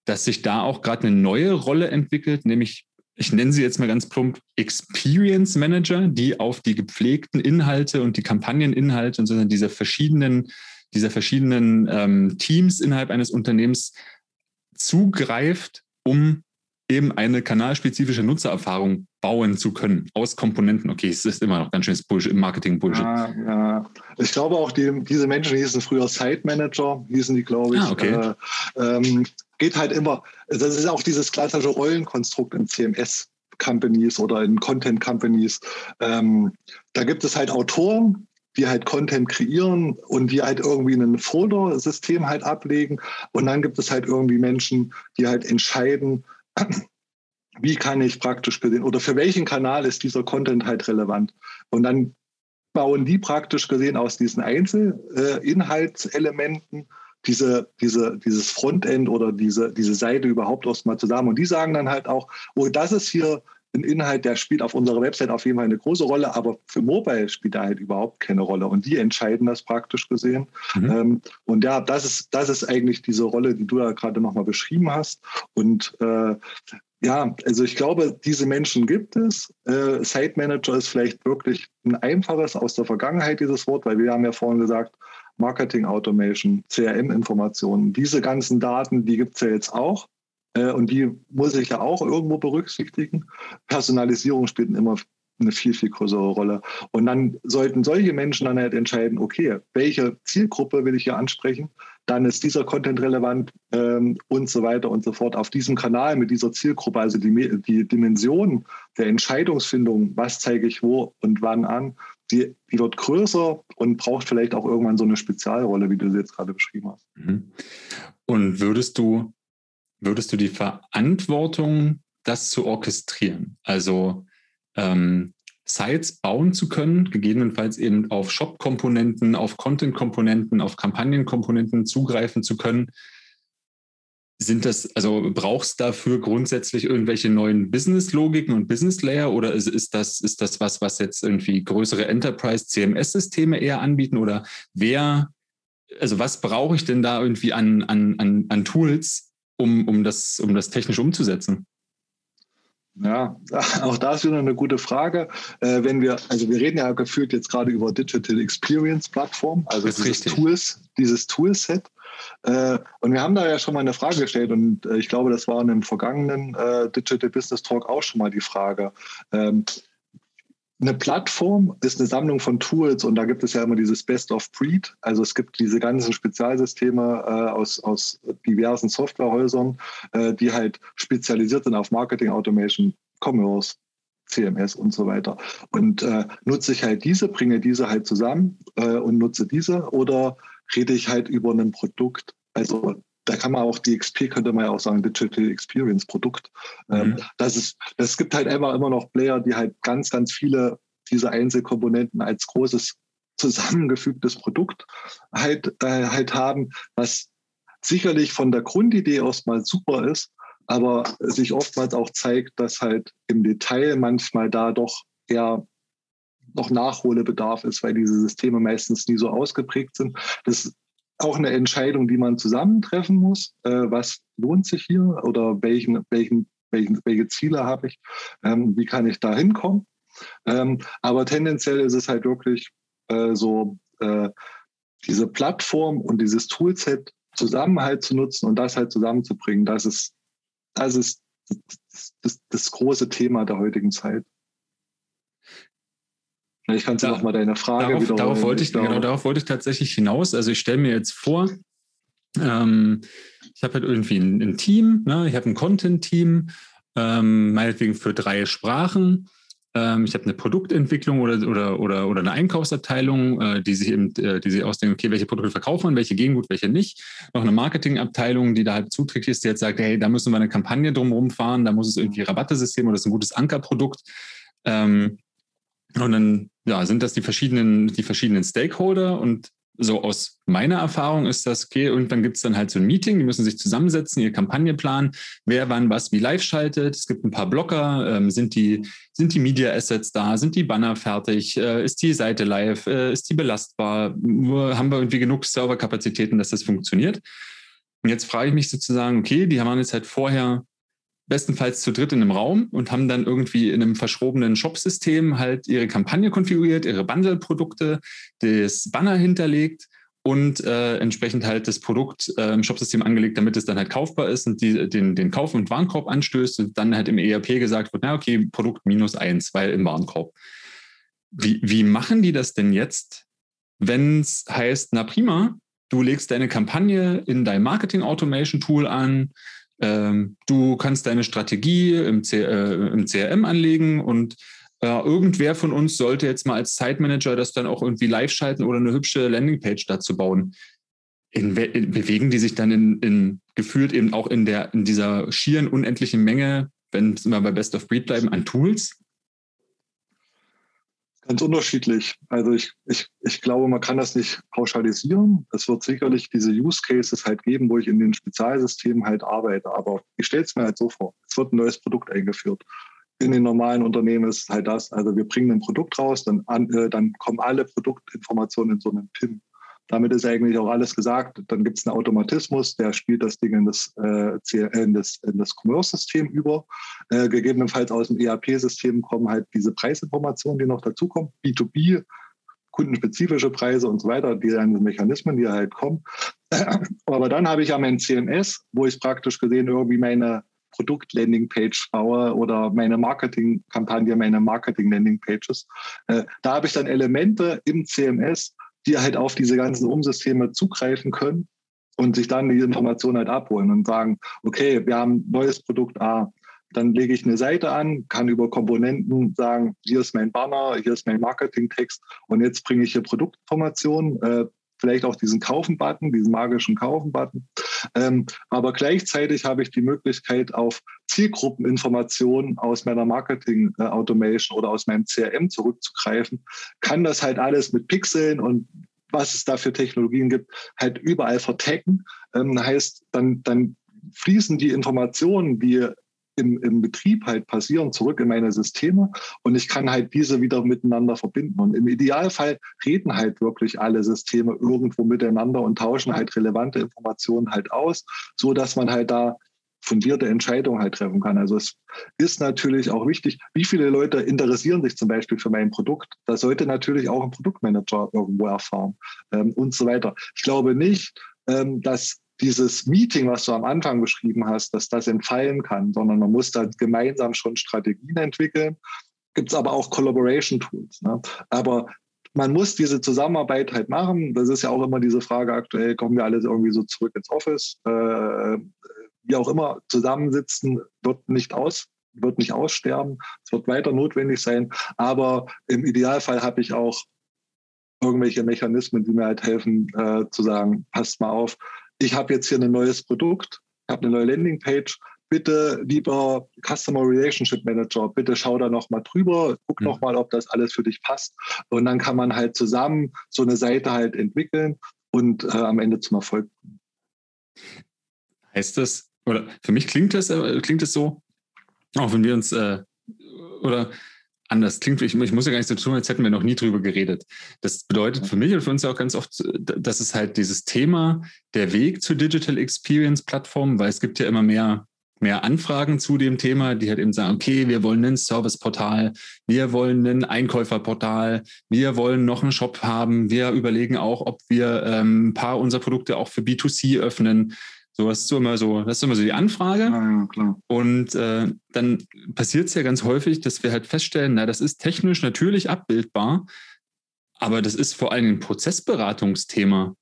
dass sich da auch gerade eine neue Rolle entwickelt, nämlich ich nenne sie jetzt mal ganz plump Experience Manager, die auf die gepflegten Inhalte und die Kampagneninhalte und so dieser verschiedenen, dieser verschiedenen ähm, Teams innerhalb eines Unternehmens zugreift, um eben eine kanalspezifische Nutzererfahrung bauen zu können aus Komponenten. Okay, es ist immer noch ganz schönes Bullshit, Marketing-Bullshit. Ja, ja, Ich glaube auch, die, diese Menschen hießen früher Site Manager, hießen die, glaube ich. Ah, okay. Äh, ähm, geht halt immer, das ist auch dieses klassische Rollenkonstrukt in CMS. Companies oder in Content Companies. Ähm, da gibt es halt Autoren, die halt Content kreieren und die halt irgendwie ein Folder-System halt ablegen. Und dann gibt es halt irgendwie Menschen, die halt entscheiden, wie kann ich praktisch gesehen oder für welchen Kanal ist dieser Content halt relevant. Und dann bauen die praktisch gesehen aus diesen Einzelinhaltselementen äh, diese, diese, dieses Frontend oder diese, diese Seite überhaupt erstmal zusammen. Und die sagen dann halt auch, oh, das ist hier ein Inhalt, der spielt auf unserer Website auf jeden Fall eine große Rolle, aber für Mobile spielt er halt überhaupt keine Rolle. Und die entscheiden das praktisch gesehen. Mhm. Ähm, und ja, das ist, das ist eigentlich diese Rolle, die du da gerade nochmal beschrieben hast. Und äh, ja, also ich glaube, diese Menschen gibt es. Äh, Site Manager ist vielleicht wirklich ein einfaches aus der Vergangenheit, dieses Wort, weil wir haben ja vorhin gesagt, Marketing Automation, CRM-Informationen, diese ganzen Daten, die gibt es ja jetzt auch. Äh, und die muss ich ja auch irgendwo berücksichtigen. Personalisierung spielt immer eine viel, viel größere Rolle. Und dann sollten solche Menschen dann halt entscheiden, okay, welche Zielgruppe will ich hier ansprechen? Dann ist dieser Content relevant ähm, und so weiter und so fort. Auf diesem Kanal mit dieser Zielgruppe, also die, die Dimension der Entscheidungsfindung, was zeige ich wo und wann an, die, die wird größer und braucht vielleicht auch irgendwann so eine Spezialrolle, wie du sie jetzt gerade beschrieben hast. Mhm. Und würdest du, würdest du die Verantwortung, das zu orchestrieren, also ähm, Sites bauen zu können, gegebenenfalls eben auf Shop-Komponenten, auf Content-Komponenten, auf Kampagnen-Komponenten zugreifen zu können, sind das, also brauchst du dafür grundsätzlich irgendwelche neuen Business-Logiken und Business-Layer oder ist, ist, das, ist das was, was jetzt irgendwie größere Enterprise-CMS-Systeme eher anbieten oder wer, also was brauche ich denn da irgendwie an, an, an, an Tools, um, um, das, um das technisch umzusetzen? Ja, auch da ist wieder eine gute Frage. Äh, wenn wir, also wir reden ja gefühlt jetzt gerade über Digital Experience Plattform, also dieses richtig. Tools, dieses Toolset. Äh, und wir haben da ja schon mal eine Frage gestellt und äh, ich glaube, das war in einem vergangenen äh, Digital Business Talk auch schon mal die Frage. Ähm, eine Plattform ist eine Sammlung von Tools und da gibt es ja immer dieses Best of Breed. Also es gibt diese ganzen Spezialsysteme äh, aus, aus diversen Softwarehäusern, äh, die halt spezialisiert sind auf Marketing, Automation, Commerce, CMS und so weiter. Und äh, nutze ich halt diese, bringe diese halt zusammen äh, und nutze diese oder rede ich halt über ein Produkt. Also da kann man auch die XP, könnte man ja auch sagen, Digital Experience Produkt. Ähm, mhm. das ist, es gibt halt einfach immer noch Player, die halt ganz, ganz viele dieser Einzelkomponenten als großes zusammengefügtes Produkt halt, äh, halt haben, was sicherlich von der Grundidee erstmal super ist, aber sich oftmals auch zeigt, dass halt im Detail manchmal da doch eher noch Nachholbedarf ist, weil diese Systeme meistens nie so ausgeprägt sind. Das auch eine Entscheidung, die man zusammentreffen muss. Äh, was lohnt sich hier oder welchen, welchen, welchen, welche Ziele habe ich? Ähm, wie kann ich da hinkommen? Ähm, aber tendenziell ist es halt wirklich äh, so, äh, diese Plattform und dieses Toolset zusammen halt zu nutzen und das halt zusammenzubringen, das ist, das ist das, das, das große Thema der heutigen Zeit. Ich kann da, noch mal deine Frage darauf, wieder. Darauf wollte ich, genau, darauf wollte ich tatsächlich hinaus. Also ich stelle mir jetzt vor, ähm, ich habe halt irgendwie ein, ein Team, ne? ich habe ein Content-Team, ähm, meinetwegen für drei Sprachen. Ähm, ich habe eine Produktentwicklung oder, oder, oder, oder eine Einkaufsabteilung, äh, die sich eben, äh, die sich ausdenken, okay, welche Produkte verkaufen wir, welche gehen gut, welche nicht. Noch eine Marketingabteilung, die da halt zuträglich ist, die jetzt sagt, hey, da müssen wir eine Kampagne drumherum fahren, da muss es irgendwie Rabattesystem oder das ist ein gutes Ankerprodukt. Ähm, und dann ja, sind das die verschiedenen, die verschiedenen Stakeholder. Und so aus meiner Erfahrung ist das, okay, irgendwann gibt es dann halt so ein Meeting, die müssen sich zusammensetzen, ihre Kampagne planen, wer wann was wie live schaltet. Es gibt ein paar Blocker, ähm, sind, die, sind die Media Assets da, sind die Banner fertig, äh, ist die Seite live, äh, ist die belastbar, haben wir irgendwie genug Serverkapazitäten, dass das funktioniert. Und jetzt frage ich mich sozusagen, okay, die haben jetzt halt vorher bestenfalls zu dritt in einem Raum und haben dann irgendwie in einem verschrobenen Shop-System halt ihre Kampagne konfiguriert, ihre Bundle-Produkte, das Banner hinterlegt und äh, entsprechend halt das Produkt äh, im Shopsystem angelegt, damit es dann halt kaufbar ist und die, den, den Kauf- und Warenkorb anstößt und dann halt im ERP gesagt wird, na okay, Produkt minus eins, weil im Warenkorb. Wie, wie machen die das denn jetzt, wenn es heißt, na prima, du legst deine Kampagne in dein Marketing-Automation-Tool an, ähm, du kannst deine Strategie im, C, äh, im CRM anlegen und äh, irgendwer von uns sollte jetzt mal als Zeitmanager das dann auch irgendwie live schalten oder eine hübsche Landingpage dazu bauen. In, bewegen die sich dann in, in, gefühlt eben auch in der in dieser schieren unendlichen Menge, wenn immer bei Best of Breed bleiben, an Tools? Ganz unterschiedlich. Also ich, ich, ich glaube, man kann das nicht pauschalisieren. Es wird sicherlich diese Use Cases halt geben, wo ich in den Spezialsystemen halt arbeite. Aber ich stelle es mir halt so vor. Es wird ein neues Produkt eingeführt. In den normalen Unternehmen ist halt das. Also wir bringen ein Produkt raus, dann, an, äh, dann kommen alle Produktinformationen in so einen PIN. Damit ist eigentlich auch alles gesagt. Dann gibt es einen Automatismus, der spielt das Ding in das, äh, in das, in das Commerce-System über. Äh, gegebenenfalls aus dem ERP-System kommen halt diese Preisinformationen, die noch dazukommen. B2B, kundenspezifische Preise und so weiter, die Mechanismen, die halt kommen. Aber dann habe ich ja mein CMS, wo ich praktisch gesehen irgendwie meine Produkt-Landing-Page baue oder meine Marketing-Kampagne, meine Marketing-Landing-Pages. Äh, da habe ich dann Elemente im CMS, die halt auf diese ganzen Umsysteme zugreifen können und sich dann die Information halt abholen und sagen, okay, wir haben neues Produkt A. Dann lege ich eine Seite an, kann über Komponenten sagen, hier ist mein Banner, hier ist mein Marketingtext und jetzt bringe ich hier Produktinformationen, äh, vielleicht auch diesen Kaufen-Button, diesen magischen Kaufen-Button. Ähm, aber gleichzeitig habe ich die Möglichkeit, auf Zielgruppeninformationen aus meiner Marketing-Automation oder aus meinem CRM zurückzugreifen, kann das halt alles mit Pixeln und was es da für Technologien gibt, halt überall vertecken. Ähm, heißt, dann, dann fließen die Informationen, die im, im Betrieb halt passieren, zurück in meine Systeme und ich kann halt diese wieder miteinander verbinden. Und im Idealfall reden halt wirklich alle Systeme irgendwo miteinander und tauschen halt relevante Informationen halt aus, so dass man halt da fundierte Entscheidungen halt treffen kann. Also es ist natürlich auch wichtig, wie viele Leute interessieren sich zum Beispiel für mein Produkt. Das sollte natürlich auch ein Produktmanager irgendwo erfahren ähm, und so weiter. Ich glaube nicht, ähm, dass dieses Meeting, was du am Anfang beschrieben hast, dass das entfallen kann, sondern man muss da gemeinsam schon Strategien entwickeln. Gibt es aber auch Collaboration Tools. Ne? Aber man muss diese Zusammenarbeit halt machen. Das ist ja auch immer diese Frage aktuell, kommen wir alle irgendwie so zurück ins Office? Äh, wie auch immer, zusammensitzen wird nicht aus, wird nicht aussterben. Es wird weiter notwendig sein. Aber im Idealfall habe ich auch irgendwelche Mechanismen, die mir halt helfen, äh, zu sagen, passt mal auf, ich habe jetzt hier ein neues Produkt, ich habe eine neue Landingpage, bitte, lieber Customer Relationship Manager, bitte schau da noch mal drüber, guck mhm. noch mal, ob das alles für dich passt. Und dann kann man halt zusammen so eine Seite halt entwickeln und äh, am Ende zum Erfolg bringen. Heißt das, oder für mich klingt das, äh, klingt es so, auch wenn wir uns, äh, oder anders klingt, ich, ich, muss ja gar nicht so tun, als hätten wir noch nie drüber geredet. Das bedeutet für mich und für uns ja auch ganz oft, dass es halt dieses Thema, der Weg zur Digital Experience Plattform, weil es gibt ja immer mehr mehr Anfragen zu dem Thema, die halt eben sagen, okay, wir wollen ein Serviceportal, wir wollen ein Einkäuferportal, wir wollen noch einen Shop haben, wir überlegen auch, ob wir ähm, ein paar unserer Produkte auch für B2C öffnen. So, das ist so immer so, das ist immer so die Anfrage. Ja, ja, Und äh, dann passiert es ja ganz häufig, dass wir halt feststellen, na, das ist technisch natürlich abbildbar, aber das ist vor allem ein Prozessberatungsthema.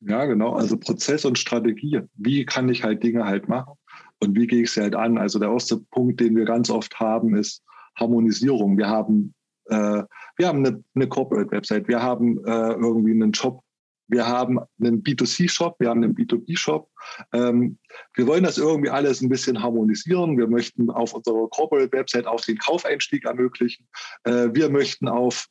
Ja, genau. Also Prozess und Strategie. Wie kann ich halt Dinge halt machen? Und wie gehe ich sie halt an? Also der erste Punkt, den wir ganz oft haben, ist Harmonisierung. Wir haben, äh, wir haben eine, eine Corporate-Website, wir haben äh, irgendwie einen Shop, wir haben einen B2C-Shop, wir haben einen B2B-Shop. Ähm, wir wollen das irgendwie alles ein bisschen harmonisieren. Wir möchten auf unserer Corporate-Website auch den Kaufeinstieg ermöglichen. Äh, wir möchten auf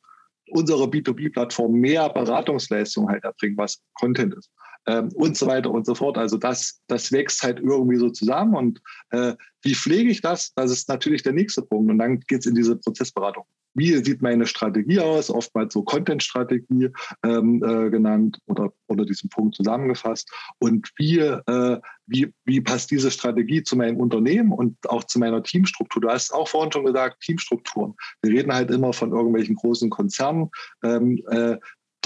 unserer B2B-Plattform mehr Beratungsleistung halt erbringen, was Content ist ähm, und so weiter und so fort. Also das, das wächst halt irgendwie so zusammen. Und äh, wie pflege ich das? Das ist natürlich der nächste Punkt. Und dann geht es in diese Prozessberatung. Wie sieht meine Strategie aus? Oftmals so Content-Strategie ähm, äh, genannt oder unter diesem Punkt zusammengefasst. Und wie, äh, wie, wie passt diese Strategie zu meinem Unternehmen und auch zu meiner Teamstruktur? Du hast auch vorhin schon gesagt, Teamstrukturen. Wir reden halt immer von irgendwelchen großen Konzernen. Ähm, äh,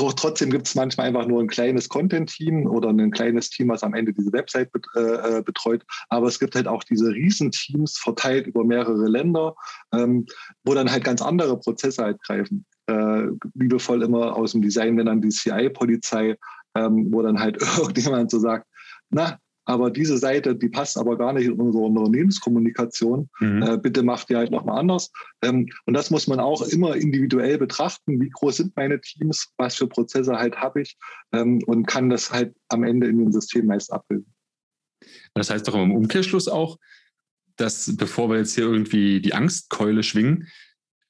doch trotzdem gibt es manchmal einfach nur ein kleines Content-Team oder ein kleines Team, was am Ende diese Website äh, äh, betreut. Aber es gibt halt auch diese Riesenteams verteilt über mehrere Länder, ähm, wo dann halt ganz andere Prozesse halt greifen. Äh, liebevoll immer aus dem Design, wenn dann die CI-Polizei, ähm, wo dann halt irgendjemand so sagt, na, aber diese Seite, die passt aber gar nicht in unsere Unternehmenskommunikation. Mhm. Äh, bitte macht die halt nochmal anders. Ähm, und das muss man auch immer individuell betrachten. Wie groß sind meine Teams? Was für Prozesse halt habe ich? Ähm, und kann das halt am Ende in dem System meist abbilden. Das heißt doch im Umkehrschluss auch, dass bevor wir jetzt hier irgendwie die Angstkeule schwingen,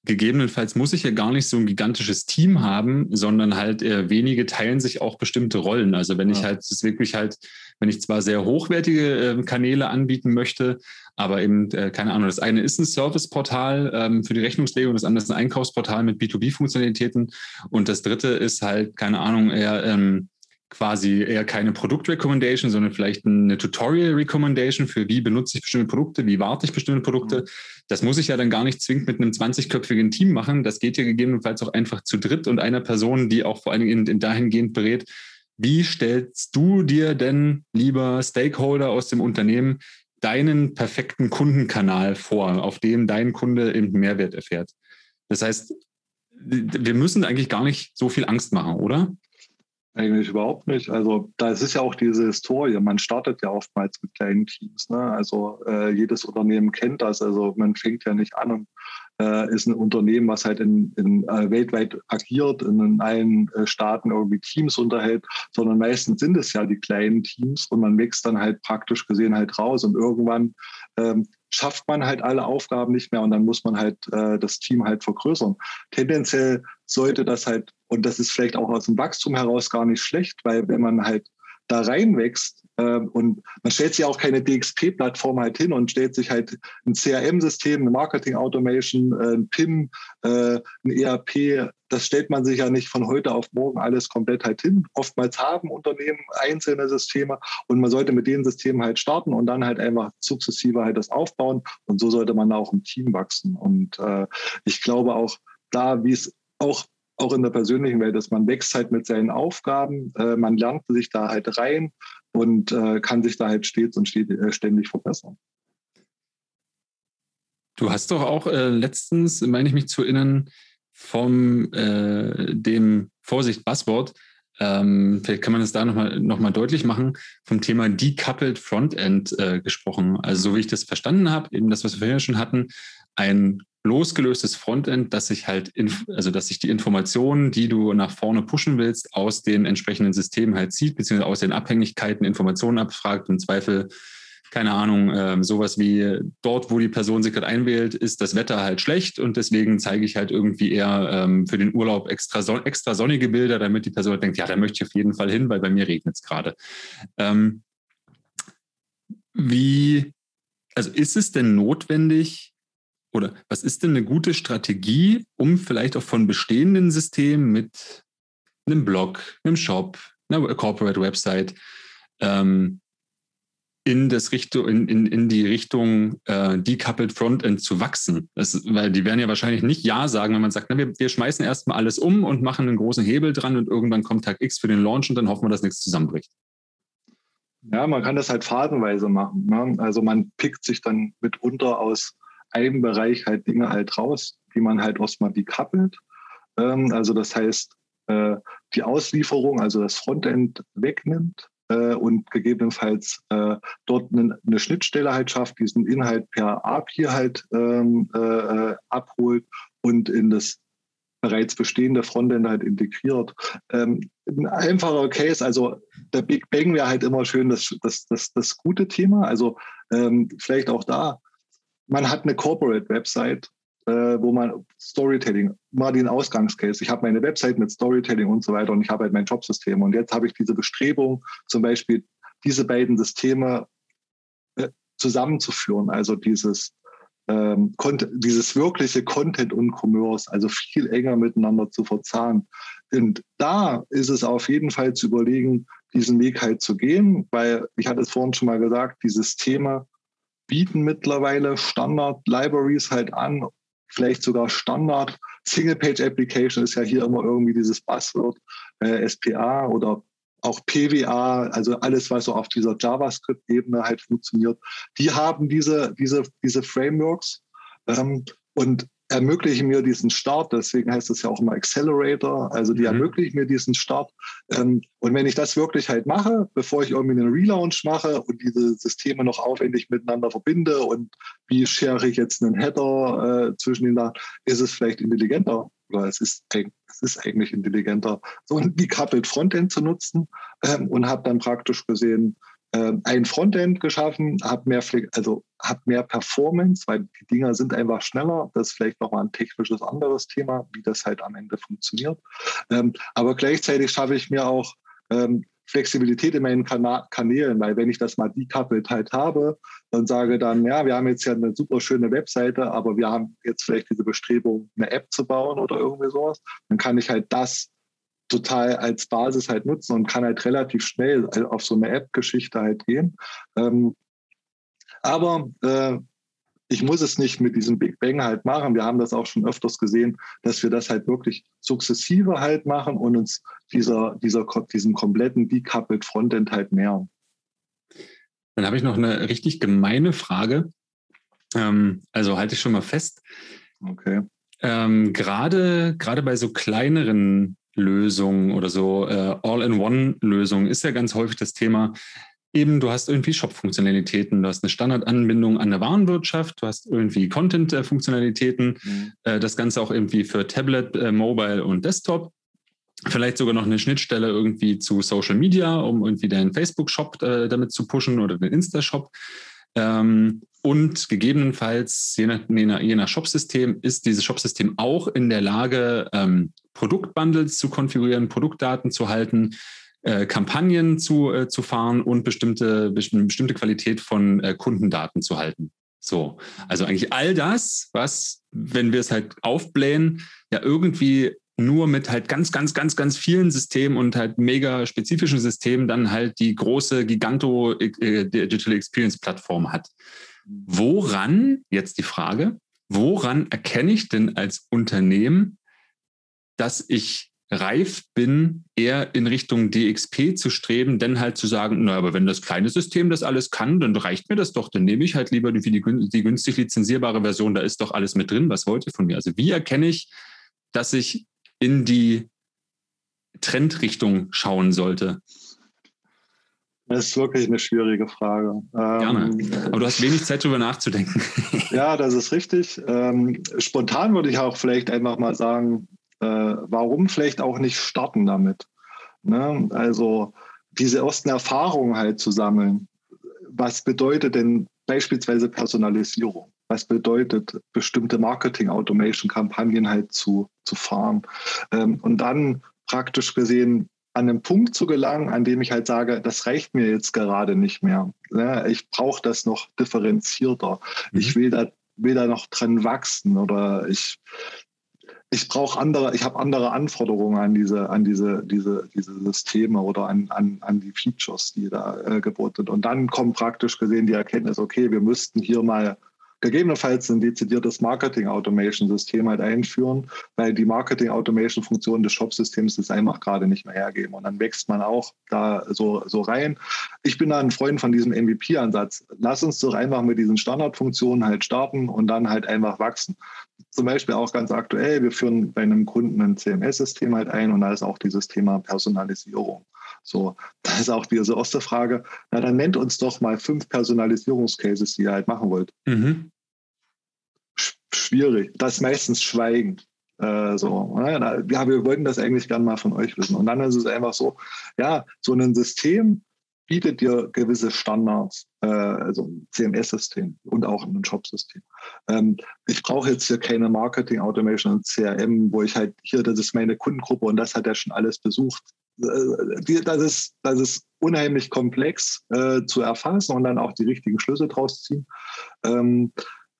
gegebenenfalls muss ich ja gar nicht so ein gigantisches Team haben, sondern halt eher wenige teilen sich auch bestimmte Rollen. Also wenn ja. ich halt das wirklich halt, wenn ich zwar sehr hochwertige äh, Kanäle anbieten möchte, aber eben, äh, keine Ahnung, das eine ist ein Serviceportal ähm, für die Rechnungslegung, das andere ist ein Einkaufsportal mit B2B-Funktionalitäten und das dritte ist halt, keine Ahnung, eher ähm, quasi eher keine Produkt-Recommendation, sondern vielleicht eine Tutorial-Recommendation für wie benutze ich bestimmte Produkte, wie warte ich bestimmte Produkte. Mhm. Das muss ich ja dann gar nicht zwingend mit einem 20-köpfigen Team machen. Das geht ja gegebenenfalls auch einfach zu dritt und einer Person, die auch vor allen Dingen in, in dahingehend berät, wie stellst du dir denn, lieber Stakeholder aus dem Unternehmen, deinen perfekten Kundenkanal vor, auf dem dein Kunde eben Mehrwert erfährt? Das heißt, wir müssen eigentlich gar nicht so viel Angst machen, oder? Eigentlich überhaupt nicht. Also da ist ja auch diese Historie. Man startet ja oftmals mit kleinen Teams. Ne? Also äh, jedes Unternehmen kennt das. Also man fängt ja nicht an und äh, ist ein Unternehmen, was halt in, in äh, weltweit agiert, in allen äh, Staaten irgendwie Teams unterhält, sondern meistens sind es ja die kleinen Teams und man wächst dann halt praktisch gesehen halt raus und irgendwann ähm, schafft man halt alle Aufgaben nicht mehr und dann muss man halt äh, das Team halt vergrößern. Tendenziell sollte das halt, und das ist vielleicht auch aus dem Wachstum heraus gar nicht schlecht, weil wenn man halt da reinwächst äh, und man stellt sich auch keine DXP-Plattform halt hin und stellt sich halt ein CRM-System, eine Marketing-Automation, äh, ein PIM, äh, ein ERP, das stellt man sich ja nicht von heute auf morgen alles komplett halt hin. Oftmals haben Unternehmen einzelne Systeme und man sollte mit den Systemen halt starten und dann halt einfach sukzessive halt das aufbauen und so sollte man auch im Team wachsen. Und äh, ich glaube auch da, wie es auch auch in der persönlichen Welt ist. Man wächst halt mit seinen Aufgaben, äh, man lernt sich da halt rein und äh, kann sich da halt stets und äh, ständig verbessern. Du hast doch auch äh, letztens, meine ich mich zu erinnern, vom äh, dem Vorsicht Buzzword ähm, vielleicht kann man es da nochmal noch mal deutlich machen, vom Thema Decoupled Frontend äh, gesprochen. Also so wie ich das verstanden habe, eben das, was wir vorhin schon hatten, ein losgelöstes Frontend, dass sich halt, also dass sich die Informationen, die du nach vorne pushen willst, aus den entsprechenden Systemen halt zieht, beziehungsweise aus den Abhängigkeiten Informationen abfragt, im Zweifel keine Ahnung, ähm, sowas wie dort, wo die Person sich gerade einwählt, ist das Wetter halt schlecht und deswegen zeige ich halt irgendwie eher ähm, für den Urlaub extra, son extra sonnige Bilder, damit die Person denkt, ja, da möchte ich auf jeden Fall hin, weil bei mir regnet es gerade. Ähm, wie, also ist es denn notwendig oder was ist denn eine gute Strategie, um vielleicht auch von bestehenden Systemen mit einem Blog, einem Shop, einer Corporate Website, ähm, in, das Richtung, in, in, in die Richtung äh, Decoupled Frontend zu wachsen. Das, weil die werden ja wahrscheinlich nicht Ja sagen, wenn man sagt, na, wir, wir schmeißen erstmal alles um und machen einen großen Hebel dran und irgendwann kommt Tag X für den Launch und dann hoffen wir, dass nichts zusammenbricht. Ja, man kann das halt phasenweise machen. Ne? Also man pickt sich dann mitunter aus einem Bereich halt Dinge halt raus, die man halt erstmal decoupelt. Ähm, also das heißt, äh, die Auslieferung, also das Frontend wegnimmt äh, und gegebenenfalls äh, dort eine, eine, Schnittstelle halt schafft, diesen Inhalt per API halt ähm, äh, abholt und in das bereits bestehende Frontend halt integriert. Ähm, ein einfacher Case, also der Big Bang wäre halt immer schön das, das, das, das gute Thema. Also ähm, vielleicht auch da, man hat eine Corporate Website äh, wo man Storytelling, mal den Ausgangscase. Ich habe meine Website mit Storytelling und so weiter und ich habe halt mein Jobsystem. Und jetzt habe ich diese Bestrebung, zum Beispiel diese beiden Systeme äh, zusammenzuführen. Also dieses, ähm, dieses wirkliche Content und Commerce, also viel enger miteinander zu verzahnen. Und da ist es auf jeden Fall zu überlegen, diesen Weg halt zu gehen, weil ich hatte es vorhin schon mal gesagt, die Systeme bieten mittlerweile Standard-Libraries halt an, vielleicht sogar Standard. Single-Page-Application ist ja hier immer irgendwie dieses Buzzword, äh, SPA oder auch PWA, also alles, was so auf dieser JavaScript-Ebene halt funktioniert. Die haben diese, diese, diese Frameworks ähm, und ermöglichen mir diesen Start. Deswegen heißt es ja auch immer Accelerator. Also die mhm. ermöglichen mir diesen Start. Ähm, und wenn ich das wirklich halt mache, bevor ich irgendwie einen Relaunch mache und diese Systeme noch aufwendig miteinander verbinde und wie schere ich jetzt einen Header äh, zwischen den Daten, ist es vielleicht intelligenter oder es ist, es ist eigentlich intelligenter, so ein decoupled Frontend zu nutzen ähm, und habe dann praktisch gesehen, ein Frontend geschaffen, habe mehr, also hab mehr Performance, weil die Dinger sind einfach schneller. Das ist vielleicht nochmal ein technisches anderes Thema, wie das halt am Ende funktioniert. Ähm, aber gleichzeitig schaffe ich mir auch ähm, Flexibilität in meinen Kana Kanälen, weil wenn ich das mal decoupled halt habe und sage dann, ja, wir haben jetzt ja eine super schöne Webseite, aber wir haben jetzt vielleicht diese Bestrebung, eine App zu bauen oder irgendwie sowas, dann kann ich halt das total als Basis halt nutzen und kann halt relativ schnell auf so eine App-Geschichte halt gehen. Ähm, aber äh, ich muss es nicht mit diesem Big Bang halt machen. Wir haben das auch schon öfters gesehen, dass wir das halt wirklich sukzessive halt machen und uns dieser, dieser, diesem kompletten Decoupled Frontend halt nähern. Dann habe ich noch eine richtig gemeine Frage. Ähm, also halte ich schon mal fest. Okay. Ähm, gerade, gerade bei so kleineren Lösungen oder so äh, All-in-One-Lösungen ist ja ganz häufig das Thema, eben du hast irgendwie Shop-Funktionalitäten, du hast eine Standardanbindung an der Warenwirtschaft, du hast irgendwie Content-Funktionalitäten, mhm. äh, das Ganze auch irgendwie für Tablet, äh, Mobile und Desktop. Vielleicht sogar noch eine Schnittstelle irgendwie zu Social Media, um irgendwie deinen Facebook-Shop äh, damit zu pushen oder den Insta-Shop. Ähm, und gegebenenfalls, je nach, je nach Shopsystem, ist dieses Shopsystem auch in der Lage, ähm, Produktbundles zu konfigurieren, Produktdaten zu halten, äh, Kampagnen zu, äh, zu fahren und bestimmte, bestimmte Qualität von äh, Kundendaten zu halten. So, also eigentlich all das, was, wenn wir es halt aufblähen, ja irgendwie nur mit halt ganz, ganz, ganz, ganz vielen Systemen und halt mega spezifischen Systemen dann halt die große Giganto äh, Digital Experience Plattform hat. Woran, jetzt die Frage, woran erkenne ich denn als Unternehmen, dass ich reif bin, eher in Richtung DXP zu streben, denn halt zu sagen, na, aber wenn das kleine System das alles kann, dann reicht mir das doch, dann nehme ich halt lieber die, die günstig lizenzierbare Version, da ist doch alles mit drin, was wollt ihr von mir? Also wie erkenne ich, dass ich in die Trendrichtung schauen sollte? Das ist wirklich eine schwierige Frage. Gerne. Ähm, Aber du hast wenig Zeit, darüber nachzudenken. ja, das ist richtig. Ähm, spontan würde ich auch vielleicht einfach mal sagen, warum vielleicht auch nicht starten damit? Ne? Also diese ersten Erfahrungen halt zu sammeln. Was bedeutet denn beispielsweise Personalisierung? Was bedeutet bestimmte Marketing-Automation-Kampagnen halt zu, zu fahren? Ähm, und dann praktisch gesehen an einen Punkt zu gelangen, an dem ich halt sage, das reicht mir jetzt gerade nicht mehr. Ja, ich brauche das noch differenzierter. Mhm. Ich will da, will da noch dran wachsen oder ich, ich brauche andere, ich habe andere Anforderungen an diese, an diese, diese, diese Systeme oder an, an, an die Features, die da äh, geboten sind. Und dann kommt praktisch gesehen die Erkenntnis, okay, wir müssten hier mal gegebenenfalls ein dezidiertes Marketing-Automation-System halt einführen, weil die Marketing-Automation-Funktionen des Shop-Systems das einfach gerade nicht mehr hergeben. Und dann wächst man auch da so, so rein. Ich bin da ein Freund von diesem MVP-Ansatz. Lass uns doch einfach mit diesen Standardfunktionen halt starten und dann halt einfach wachsen. Zum Beispiel auch ganz aktuell, wir führen bei einem Kunden ein CMS-System halt ein und da ist auch dieses Thema Personalisierung. So, da ist auch diese Frage, na dann nennt uns doch mal fünf Personalisierungscases, die ihr halt machen wollt. Mhm. Schwierig. Das ist meistens Schweigen. Äh, so, ne? ja, wir wollten das eigentlich gerne mal von euch wissen. Und dann ist es einfach so, ja, so ein System bietet dir gewisse Standards, äh, also ein CMS-System und auch ein Shop-System. Ähm, ich brauche jetzt hier keine Marketing Automation und CRM, wo ich halt hier, das ist meine Kundengruppe und das hat er schon alles besucht. Äh, das ist, das ist unheimlich komplex äh, zu erfassen und dann auch die richtigen Schlüsse draus ziehen. Ähm,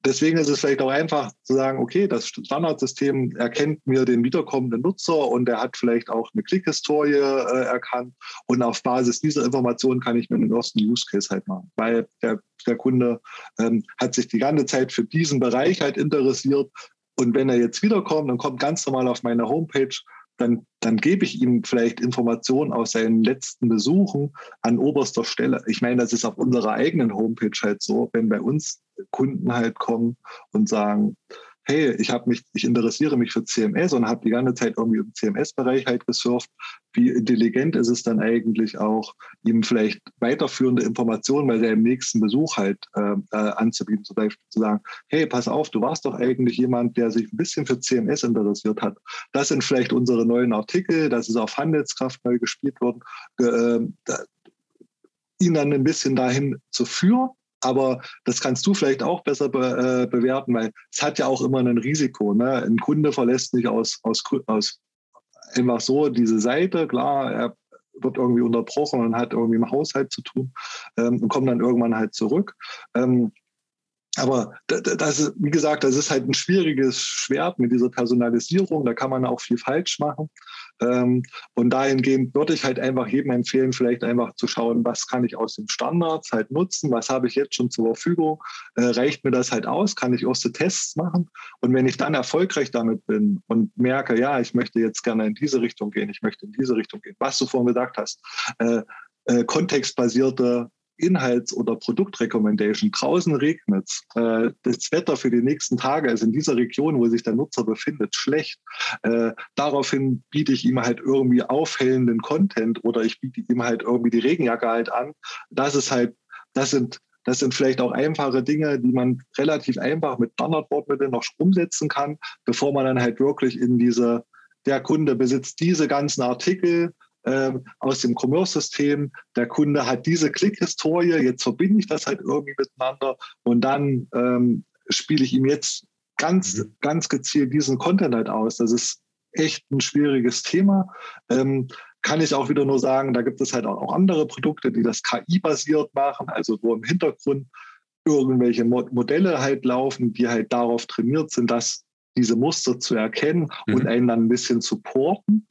deswegen ist es vielleicht auch einfach zu sagen, okay, das Standardsystem erkennt mir den wiederkommenden Nutzer und er hat vielleicht auch eine Klickhistorie äh, erkannt. Und auf Basis dieser Information kann ich mir einen ersten Use Case halt machen, weil der, der Kunde ähm, hat sich die ganze Zeit für diesen Bereich halt interessiert. Und wenn er jetzt wiederkommt und kommt ganz normal auf meine Homepage, dann, dann gebe ich ihm vielleicht Informationen aus seinen letzten Besuchen an oberster Stelle. Ich meine, das ist auf unserer eigenen Homepage halt so, wenn bei uns Kunden halt kommen und sagen, hey, ich habe mich, ich interessiere mich für CMS und habe die ganze Zeit irgendwie im CMS-Bereich halt gesurft. Wie intelligent ist es dann eigentlich auch, ihm vielleicht weiterführende Informationen bei seinem nächsten Besuch halt äh, äh, anzubieten, zum Beispiel zu sagen, hey, pass auf, du warst doch eigentlich jemand, der sich ein bisschen für CMS interessiert hat. Das sind vielleicht unsere neuen Artikel, das ist auf Handelskraft neu gespielt worden. Äh, ihn dann ein bisschen dahin zu führen, aber das kannst du vielleicht auch besser be, äh, bewerten, weil es hat ja auch immer ein Risiko. Ne? Ein Kunde verlässt nicht aus, aus, aus einfach so diese Seite. Klar, er wird irgendwie unterbrochen und hat irgendwie im Haushalt zu tun ähm, und kommt dann irgendwann halt zurück. Ähm, aber das wie gesagt, das ist halt ein schwieriges Schwert mit dieser Personalisierung. Da kann man auch viel falsch machen. Ähm, und dahingehend würde ich halt einfach jedem empfehlen, vielleicht einfach zu schauen, was kann ich aus den Standards halt nutzen, was habe ich jetzt schon zur Verfügung, äh, reicht mir das halt aus, kann ich erste Tests machen. Und wenn ich dann erfolgreich damit bin und merke, ja, ich möchte jetzt gerne in diese Richtung gehen, ich möchte in diese Richtung gehen, was du vorhin gesagt hast, äh, äh, kontextbasierte Inhalts- oder Produktrecommendation. Draußen regnet. Äh, das Wetter für die nächsten Tage ist in dieser Region, wo sich der Nutzer befindet, schlecht. Äh, daraufhin biete ich ihm halt irgendwie aufhellenden Content oder ich biete ihm halt irgendwie die Regenjacke halt an. Das ist halt, das sind das sind vielleicht auch einfache Dinge, die man relativ einfach mit Standardwortmitteln noch umsetzen kann, bevor man dann halt wirklich in diese, der Kunde besitzt diese ganzen Artikel, äh, aus dem Commerce-System. Der Kunde hat diese Klickhistorie, jetzt verbinde ich das halt irgendwie miteinander und dann ähm, spiele ich ihm jetzt ganz, mhm. ganz gezielt diesen Content halt aus. Das ist echt ein schwieriges Thema. Ähm, kann ich auch wieder nur sagen, da gibt es halt auch andere Produkte, die das KI-basiert machen, also wo im Hintergrund irgendwelche Modelle halt laufen, die halt darauf trainiert sind, dass diese Muster zu erkennen mhm. und einen dann ein bisschen supporten.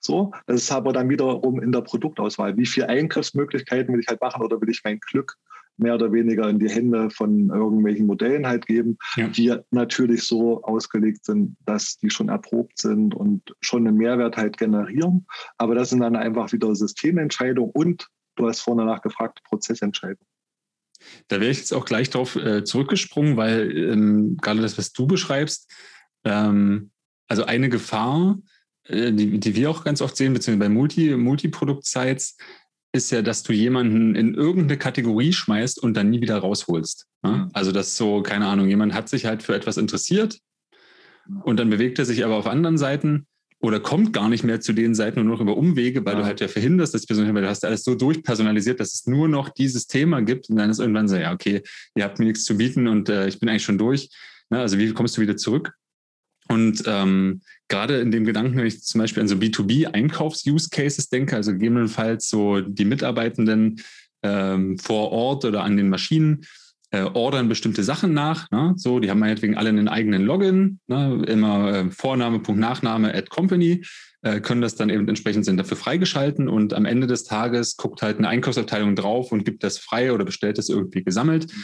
So, das ist aber dann wiederum in der Produktauswahl. Wie viele Eingriffsmöglichkeiten will ich halt machen oder will ich mein Glück mehr oder weniger in die Hände von irgendwelchen Modellen halt geben, ja. die natürlich so ausgelegt sind, dass die schon erprobt sind und schon einen Mehrwert halt generieren. Aber das sind dann einfach wieder Systementscheidungen und du hast vorne nachgefragt, Prozessentscheidungen. Da wäre ich jetzt auch gleich darauf äh, zurückgesprungen, weil ähm, gerade das, was du beschreibst, ähm, also eine Gefahr, die, die wir auch ganz oft sehen, beziehungsweise bei Multi, Multiprodukt-Sites, ist ja, dass du jemanden in irgendeine Kategorie schmeißt und dann nie wieder rausholst. Ne? Also, dass so, keine Ahnung, jemand hat sich halt für etwas interessiert und dann bewegt er sich aber auf anderen Seiten oder kommt gar nicht mehr zu den Seiten nur noch über Umwege, weil ja. du halt ja verhinderst, dass die Person, weil du hast alles so durchpersonalisiert, dass es nur noch dieses Thema gibt und dann ist irgendwann so, ja, okay, ihr habt mir nichts zu bieten und äh, ich bin eigentlich schon durch. Ne? Also wie kommst du wieder zurück? Und ähm, gerade in dem Gedanken, wenn ich zum Beispiel an so B2B-Einkaufs-Use-Cases denke, also gegebenenfalls so die Mitarbeitenden ähm, vor Ort oder an den Maschinen äh, ordern bestimmte Sachen nach. Ne? So, die haben meinetwegen alle einen eigenen Login, ne? immer äh, Vorname, Punkt, Nachname, at Company, äh, können das dann eben entsprechend sind dafür freigeschalten und am Ende des Tages guckt halt eine Einkaufsabteilung drauf und gibt das frei oder bestellt das irgendwie gesammelt. Mhm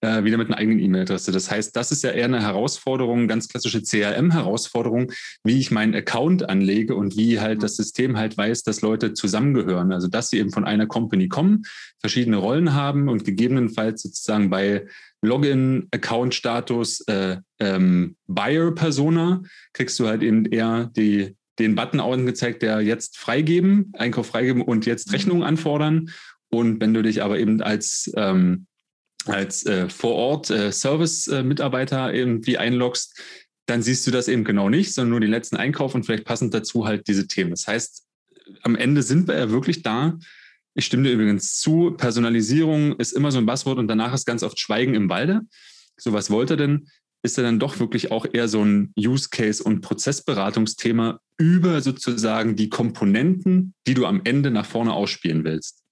äh, wieder mit einer eigenen E-Mail-Adresse. Das heißt, das ist ja eher eine Herausforderung, ganz klassische CRM-Herausforderung, wie ich meinen Account anlege und wie halt das System halt weiß, dass Leute zusammengehören. Also, dass sie eben von einer Company kommen, verschiedene Rollen haben und gegebenenfalls sozusagen bei Login, Account-Status, äh, ähm, Buyer-Persona kriegst du halt eben eher die, den Button angezeigt, der jetzt freigeben, Einkauf freigeben und jetzt Rechnung anfordern. Und wenn du dich aber eben als ähm, als äh, vor Ort äh, Service-Mitarbeiter irgendwie einloggst, dann siehst du das eben genau nicht, sondern nur den letzten Einkauf und vielleicht passend dazu halt diese Themen. Das heißt, am Ende sind wir ja wirklich da. Ich stimme dir übrigens zu, Personalisierung ist immer so ein Buzzword und danach ist ganz oft Schweigen im Walde. So, was wollte denn? Ist ja dann doch wirklich auch eher so ein Use Case und Prozessberatungsthema über sozusagen die Komponenten, die du am Ende nach vorne ausspielen willst.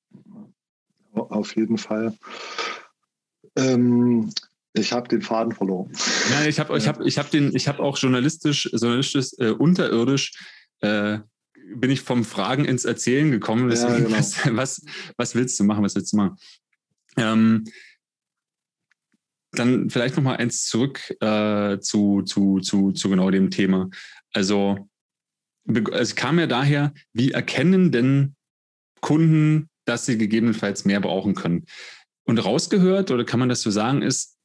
Auf jeden Fall. Ähm, ich habe den Faden verloren. Ja, ich habe ich hab, ich hab hab auch journalistisch, journalistisch äh, unterirdisch äh, bin ich vom Fragen ins Erzählen gekommen. Deswegen, ja, genau. was, was, was, willst du machen? Was willst du machen? Ähm, dann vielleicht noch mal eins zurück äh, zu, zu, zu, zu genau dem Thema. Also es kam ja daher, wie erkennen denn Kunden, dass sie gegebenenfalls mehr brauchen können? Und rausgehört, oder kann man das so sagen, ist,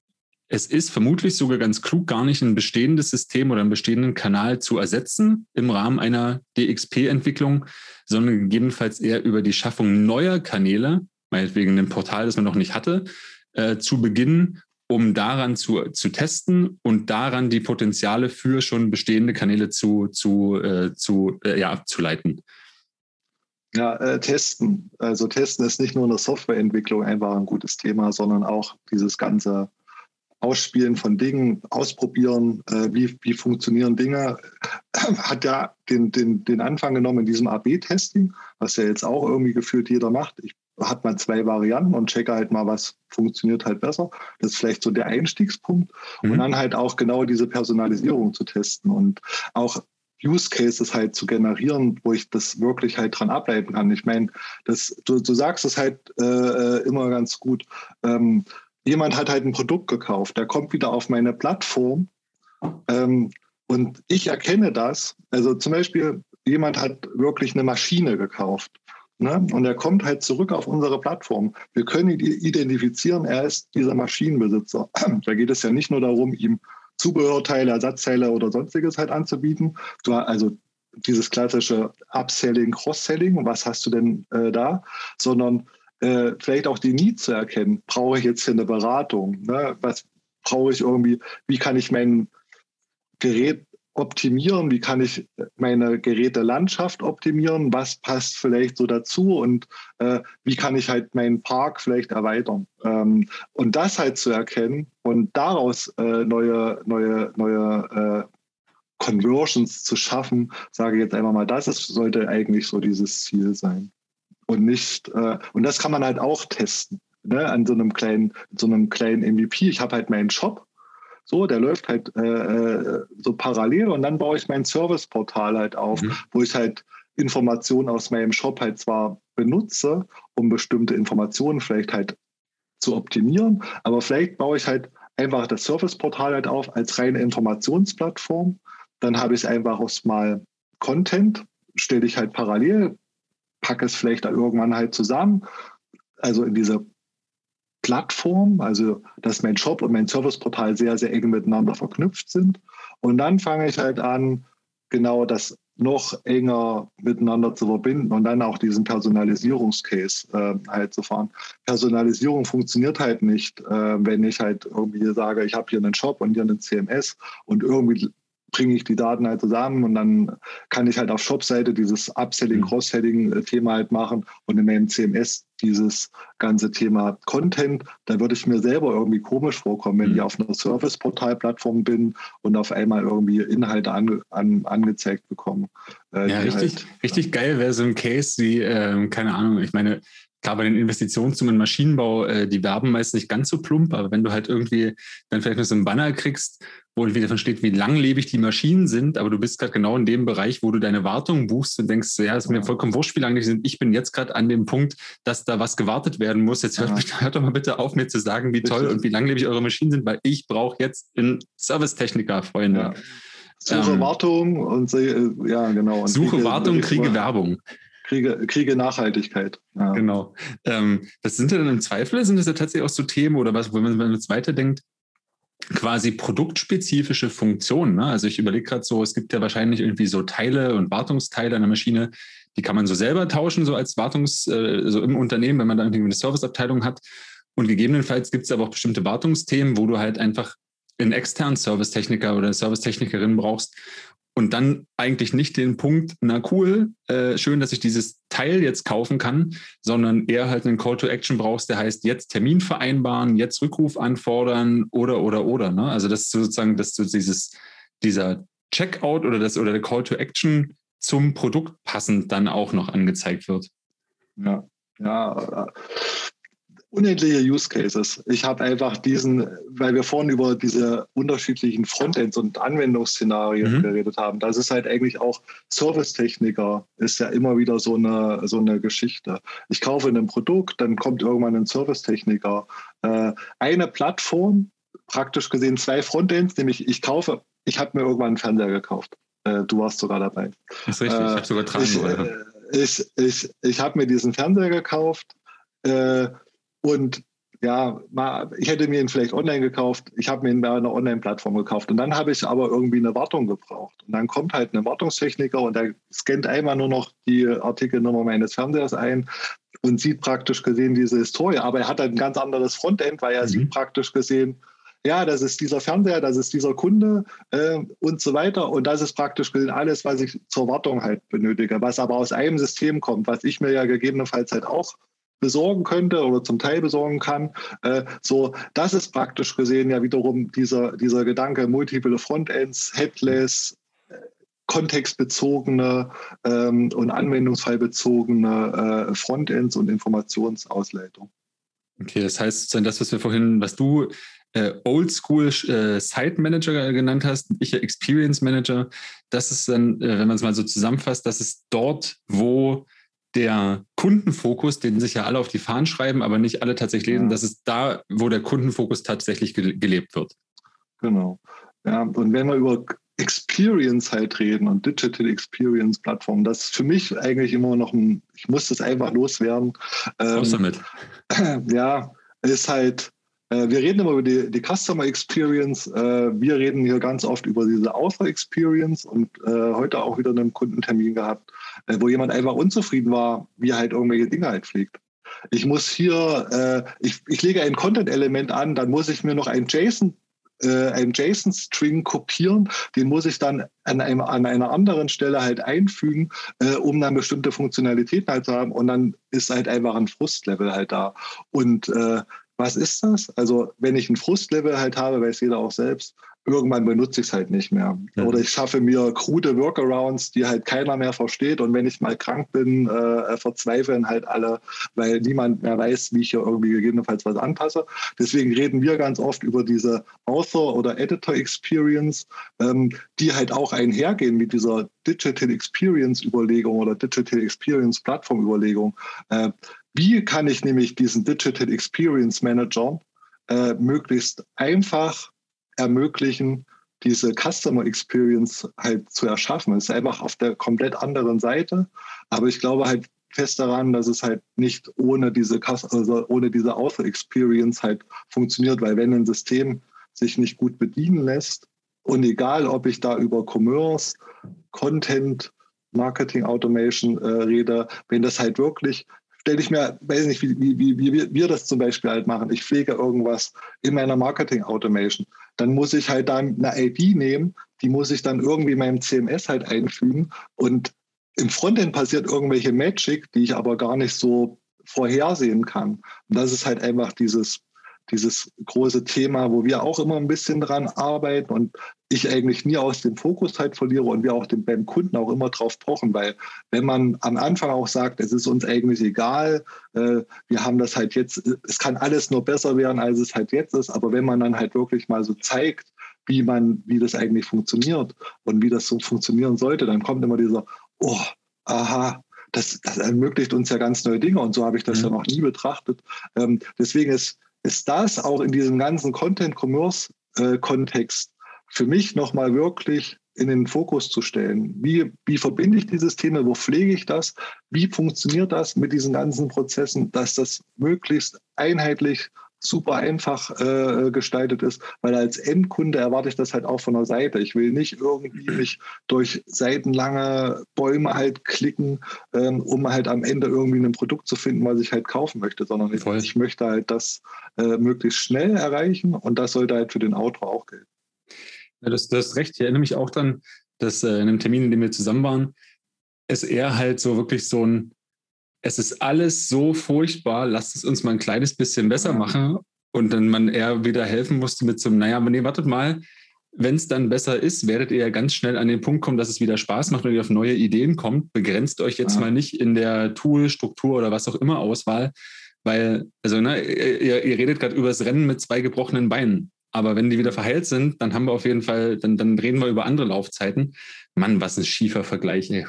es ist vermutlich sogar ganz klug, gar nicht ein bestehendes System oder einen bestehenden Kanal zu ersetzen im Rahmen einer DXP-Entwicklung, sondern gegebenenfalls eher über die Schaffung neuer Kanäle, meinetwegen ein Portal, das man noch nicht hatte, äh, zu beginnen, um daran zu, zu testen und daran die Potenziale für schon bestehende Kanäle zu, zu, äh, zu äh, ja, abzuleiten. Ja, äh, testen. Also testen ist nicht nur in der Softwareentwicklung einfach ein gutes Thema, sondern auch dieses ganze Ausspielen von Dingen, ausprobieren, äh, wie, wie funktionieren Dinge, hat ja den, den, den Anfang genommen in diesem AB-Testing, was ja jetzt auch irgendwie gefühlt jeder macht. Ich hat mal zwei Varianten und checke halt mal, was funktioniert halt besser. Das ist vielleicht so der Einstiegspunkt. Mhm. Und dann halt auch genau diese Personalisierung zu testen und auch Use Cases halt zu generieren, wo ich das wirklich halt dran ableiten kann. Ich meine, das, du, du sagst es halt äh, äh, immer ganz gut. Ähm, jemand hat halt ein Produkt gekauft, der kommt wieder auf meine Plattform ähm, und ich erkenne das. Also zum Beispiel, jemand hat wirklich eine Maschine gekauft. Ne? Und er kommt halt zurück auf unsere Plattform. Wir können ihn identifizieren, er ist dieser Maschinenbesitzer. Da geht es ja nicht nur darum, ihm Zubehörteile, Ersatzteile oder sonstiges halt anzubieten. Du, also dieses klassische Upselling, Cross-Selling, was hast du denn äh, da? Sondern äh, vielleicht auch die Need zu erkennen. Brauche ich jetzt hier eine Beratung? Ne? Was brauche ich irgendwie? Wie kann ich mein Gerät optimieren? Wie kann ich meine Gerätelandschaft optimieren? Was passt vielleicht so dazu? Und äh, wie kann ich halt meinen Park vielleicht erweitern? Ähm, und das halt zu erkennen und daraus äh, neue, neue, neue äh, Conversions zu schaffen, sage ich jetzt einfach mal, das ist, sollte eigentlich so dieses Ziel sein. Und nicht, äh, und das kann man halt auch testen. Ne, an so einem kleinen, so einem kleinen MVP. Ich habe halt meinen Shop so, der läuft halt äh, äh, so parallel und dann baue ich mein Serviceportal halt auf, mhm. wo ich halt Informationen aus meinem Shop halt zwar benutze, um bestimmte Informationen vielleicht halt zu optimieren, aber vielleicht baue ich halt einfach das Serviceportal halt auf als reine Informationsplattform. Dann habe ich einfach mal Content, stelle ich halt parallel, packe es vielleicht irgendwann halt zusammen. Also in dieser Plattform, also dass mein Shop und mein Serviceportal sehr, sehr eng miteinander verknüpft sind. Und dann fange ich halt an, genau das noch enger miteinander zu verbinden und dann auch diesen Personalisierungscase äh, halt zu fahren. Personalisierung funktioniert halt nicht, äh, wenn ich halt irgendwie sage, ich habe hier einen Shop und hier einen CMS und irgendwie bringe ich die Daten halt zusammen und dann kann ich halt auf Shop-Seite dieses Upselling, mhm. Cross-Selling-Thema halt machen und in meinem CMS dieses ganze Thema Content. Da würde ich mir selber irgendwie komisch vorkommen, wenn mhm. ich auf einer Service-Portal-Plattform bin und auf einmal irgendwie Inhalte an, an, angezeigt bekomme. Äh, ja, richtig, halt, richtig geil wäre so ein Case wie, äh, keine Ahnung, ich meine, klar, bei den Investitionssummen im Maschinenbau, äh, die werben meist nicht ganz so plump, aber wenn du halt irgendwie dann vielleicht noch so einen Banner kriegst, wo wieder davon steht, wie langlebig die Maschinen sind, aber du bist gerade genau in dem Bereich, wo du deine Wartung buchst und denkst, ja, ist mir vollkommen wurscht, wie lange die sind. Ich bin jetzt gerade an dem Punkt, dass da was gewartet werden muss. Jetzt hört, ja. hört, doch mal bitte auf, mir zu sagen, wie toll und wie langlebig eure Maschinen sind, weil ich brauche jetzt einen Servicetechniker, Freunde. Ja. Suche ähm, Wartung und ja, genau. Und Suche Wartung, kriege Werbung. Kriege, kriege Nachhaltigkeit. Ja. Genau. Ähm, was sind denn im Zweifel? Sind das ja tatsächlich auch so Themen oder was, wenn man, wenn man jetzt weiterdenkt, quasi produktspezifische Funktionen. Ne? Also ich überlege gerade so, es gibt ja wahrscheinlich irgendwie so Teile und Wartungsteile einer Maschine, die kann man so selber tauschen, so als Wartungs, äh, so im Unternehmen, wenn man da irgendwie eine Serviceabteilung hat. Und gegebenenfalls gibt es aber auch bestimmte Wartungsthemen, wo du halt einfach einen externen Servicetechniker oder eine Servicetechnikerin brauchst, und dann eigentlich nicht den Punkt, na cool, äh, schön, dass ich dieses Teil jetzt kaufen kann, sondern eher halt einen Call to Action brauchst, der heißt jetzt Termin vereinbaren, jetzt Rückruf anfordern oder oder oder. Ne? Also das ist sozusagen, dass du dieses, dieser Checkout oder das oder der Call to Action zum Produkt passend dann auch noch angezeigt wird. Ja, ja, unendliche Use Cases. Ich habe einfach diesen, weil wir vorhin über diese unterschiedlichen Frontends und Anwendungsszenarien mhm. geredet haben, das ist halt eigentlich auch Servicetechniker, ist ja immer wieder so eine, so eine Geschichte. Ich kaufe ein Produkt, dann kommt irgendwann ein Servicetechniker. Äh, eine Plattform, praktisch gesehen zwei Frontends, nämlich ich kaufe, ich habe mir irgendwann einen Fernseher gekauft. Äh, du warst sogar dabei. Das ist richtig, äh, ich habe sogar dran. Ich, ich, ich, ich habe mir diesen Fernseher gekauft. Äh, und ja, mal, ich hätte mir ihn vielleicht online gekauft. Ich habe mir ihn bei einer Online-Plattform gekauft. Und dann habe ich aber irgendwie eine Wartung gebraucht. Und dann kommt halt ein Wartungstechniker und der scannt einmal nur noch die Artikelnummer meines Fernsehers ein und sieht praktisch gesehen diese Historie. Aber er hat halt ein ganz anderes Frontend, weil er mhm. sieht praktisch gesehen, ja, das ist dieser Fernseher, das ist dieser Kunde äh, und so weiter. Und das ist praktisch gesehen alles, was ich zur Wartung halt benötige, was aber aus einem System kommt, was ich mir ja gegebenenfalls halt auch besorgen könnte oder zum Teil besorgen kann. Äh, so, das ist praktisch gesehen ja wiederum dieser, dieser Gedanke, multiple Frontends, Headless, äh, kontextbezogene ähm, und anwendungsfallbezogene äh, Frontends und Informationsausleitung. Okay, das heißt, das, was wir vorhin, was du äh, Oldschool äh, Site Manager genannt hast, ich Experience Manager, das ist dann, äh, wenn man es mal so zusammenfasst, das ist dort, wo der Kundenfokus, den sich ja alle auf die Fahnen schreiben, aber nicht alle tatsächlich lesen, ja. das ist da, wo der Kundenfokus tatsächlich ge gelebt wird. Genau. Ja, und wenn wir über Experience halt reden und Digital Experience Plattformen, das ist für mich eigentlich immer noch ein, ich muss das einfach loswerden. Ähm, damit. Ja, ist halt, wir reden immer über die, die Customer Experience. Äh, wir reden hier ganz oft über diese Author Experience und äh, heute auch wieder einen Kundentermin gehabt äh, wo jemand einfach unzufrieden war, wie er halt irgendwelche Dinge halt pflegt. Ich muss hier, äh, ich, ich lege ein Content-Element an, dann muss ich mir noch ein JSON äh, einen JSON-String kopieren, den muss ich dann an, einem, an einer anderen Stelle halt einfügen, äh, um dann bestimmte Funktionalitäten halt zu haben und dann ist halt einfach ein Frustlevel halt da. Und äh, was ist das? Also wenn ich ein Frustlevel halt habe, weiß jeder auch selbst, irgendwann benutze ich es halt nicht mehr. Ja. Oder ich schaffe mir krude Workarounds, die halt keiner mehr versteht. Und wenn ich mal krank bin, äh, verzweifeln halt alle, weil niemand mehr weiß, wie ich hier irgendwie gegebenenfalls was anpasse. Deswegen reden wir ganz oft über diese Author- oder Editor-Experience, ähm, die halt auch einhergehen mit dieser Digital Experience-Überlegung oder Digital Experience-Plattform-Überlegung. Äh, wie kann ich nämlich diesen Digital Experience Manager äh, möglichst einfach ermöglichen, diese Customer Experience halt zu erschaffen. Es ist einfach auf der komplett anderen Seite. Aber ich glaube halt fest daran, dass es halt nicht ohne diese, also ohne diese Author Experience halt funktioniert, weil wenn ein System sich nicht gut bedienen lässt und egal, ob ich da über Commerce, Content Marketing Automation äh, rede, wenn das halt wirklich stelle ich mir, weiß nicht, wie, wie, wie, wie wir das zum Beispiel halt machen. Ich pflege irgendwas in meiner Marketing Automation. Dann muss ich halt dann eine ID nehmen, die muss ich dann irgendwie in meinem CMS halt einfügen. Und im Frontend passiert irgendwelche Magic, die ich aber gar nicht so vorhersehen kann. Und das ist halt einfach dieses dieses große Thema, wo wir auch immer ein bisschen dran arbeiten und ich eigentlich nie aus dem Fokus halt verliere und wir auch den, beim Kunden auch immer drauf pochen, weil wenn man am Anfang auch sagt, es ist uns eigentlich egal, äh, wir haben das halt jetzt, es kann alles nur besser werden, als es halt jetzt ist, aber wenn man dann halt wirklich mal so zeigt, wie man, wie das eigentlich funktioniert und wie das so funktionieren sollte, dann kommt immer dieser, oh, aha, das, das ermöglicht uns ja ganz neue Dinge und so habe ich das mhm. ja noch nie betrachtet. Ähm, deswegen ist ist das auch in diesem ganzen Content-Commerce-Kontext für mich nochmal wirklich in den Fokus zu stellen. Wie, wie verbinde ich dieses Thema? Wo pflege ich das? Wie funktioniert das mit diesen ganzen Prozessen, dass das möglichst einheitlich super einfach äh, gestaltet ist, weil als Endkunde erwarte ich das halt auch von der Seite. Ich will nicht irgendwie mich durch seitenlange Bäume halt klicken, ähm, um halt am Ende irgendwie ein Produkt zu finden, was ich halt kaufen möchte, sondern ich, ich möchte halt das äh, möglichst schnell erreichen und das sollte halt für den Autor auch gelten. Ja, das, das ist recht. Ich erinnere mich auch dann, dass äh, in einem Termin, in dem wir zusammen waren, es eher halt so wirklich so ein es ist alles so furchtbar, lasst es uns mal ein kleines bisschen besser machen. Und dann man eher wieder helfen musste mit so einem, naja, aber nee, wartet mal, wenn es dann besser ist, werdet ihr ja ganz schnell an den Punkt kommen, dass es wieder Spaß macht und ihr auf neue Ideen kommt. Begrenzt euch jetzt ja. mal nicht in der Tool, Struktur oder was auch immer Auswahl, weil, also, ne, ihr, ihr redet gerade über das Rennen mit zwei gebrochenen Beinen. Aber wenn die wieder verheilt sind, dann haben wir auf jeden Fall, dann, dann reden wir über andere Laufzeiten. Mann, was ein schiefer Vergleich. Ey.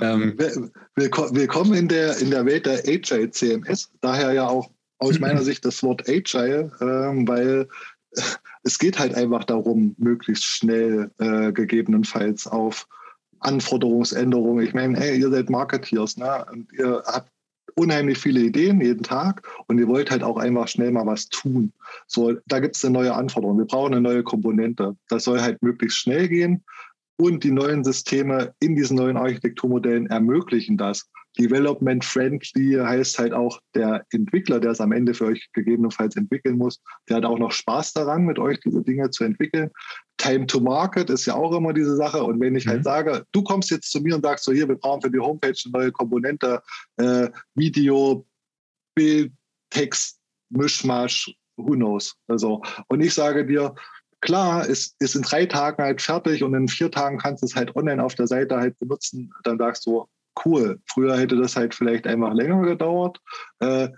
Ähm, Willkommen in der, in der Welt der Agile CMS. Daher ja auch aus meiner Sicht das Wort Agile, ähm, weil es geht halt einfach darum, möglichst schnell äh, gegebenenfalls auf Anforderungsänderungen. Ich meine, hey, ihr seid Marketeers, ne? Und ihr habt unheimlich viele Ideen jeden Tag und ihr wollt halt auch einfach schnell mal was tun. So, da gibt es eine neue Anforderung. Wir brauchen eine neue Komponente. Das soll halt möglichst schnell gehen und die neuen Systeme in diesen neuen Architekturmodellen ermöglichen das. Development Friendly heißt halt auch der Entwickler, der es am Ende für euch gegebenenfalls entwickeln muss, der hat auch noch Spaß daran, mit euch diese Dinge zu entwickeln. Time to Market ist ja auch immer diese Sache. Und wenn ich halt mhm. halt sage, du kommst jetzt zu mir und sagst so, hier, wir brauchen für die Homepage eine neue Komponente, äh, Video, Bild, Text, Mischmasch, who knows. Also, und ich sage dir, klar, ist, ist in drei Tagen halt fertig und in vier Tagen kannst du es halt online auf der Seite halt benutzen. Dann sagst du, cool. Früher hätte das halt vielleicht einfach länger gedauert, äh,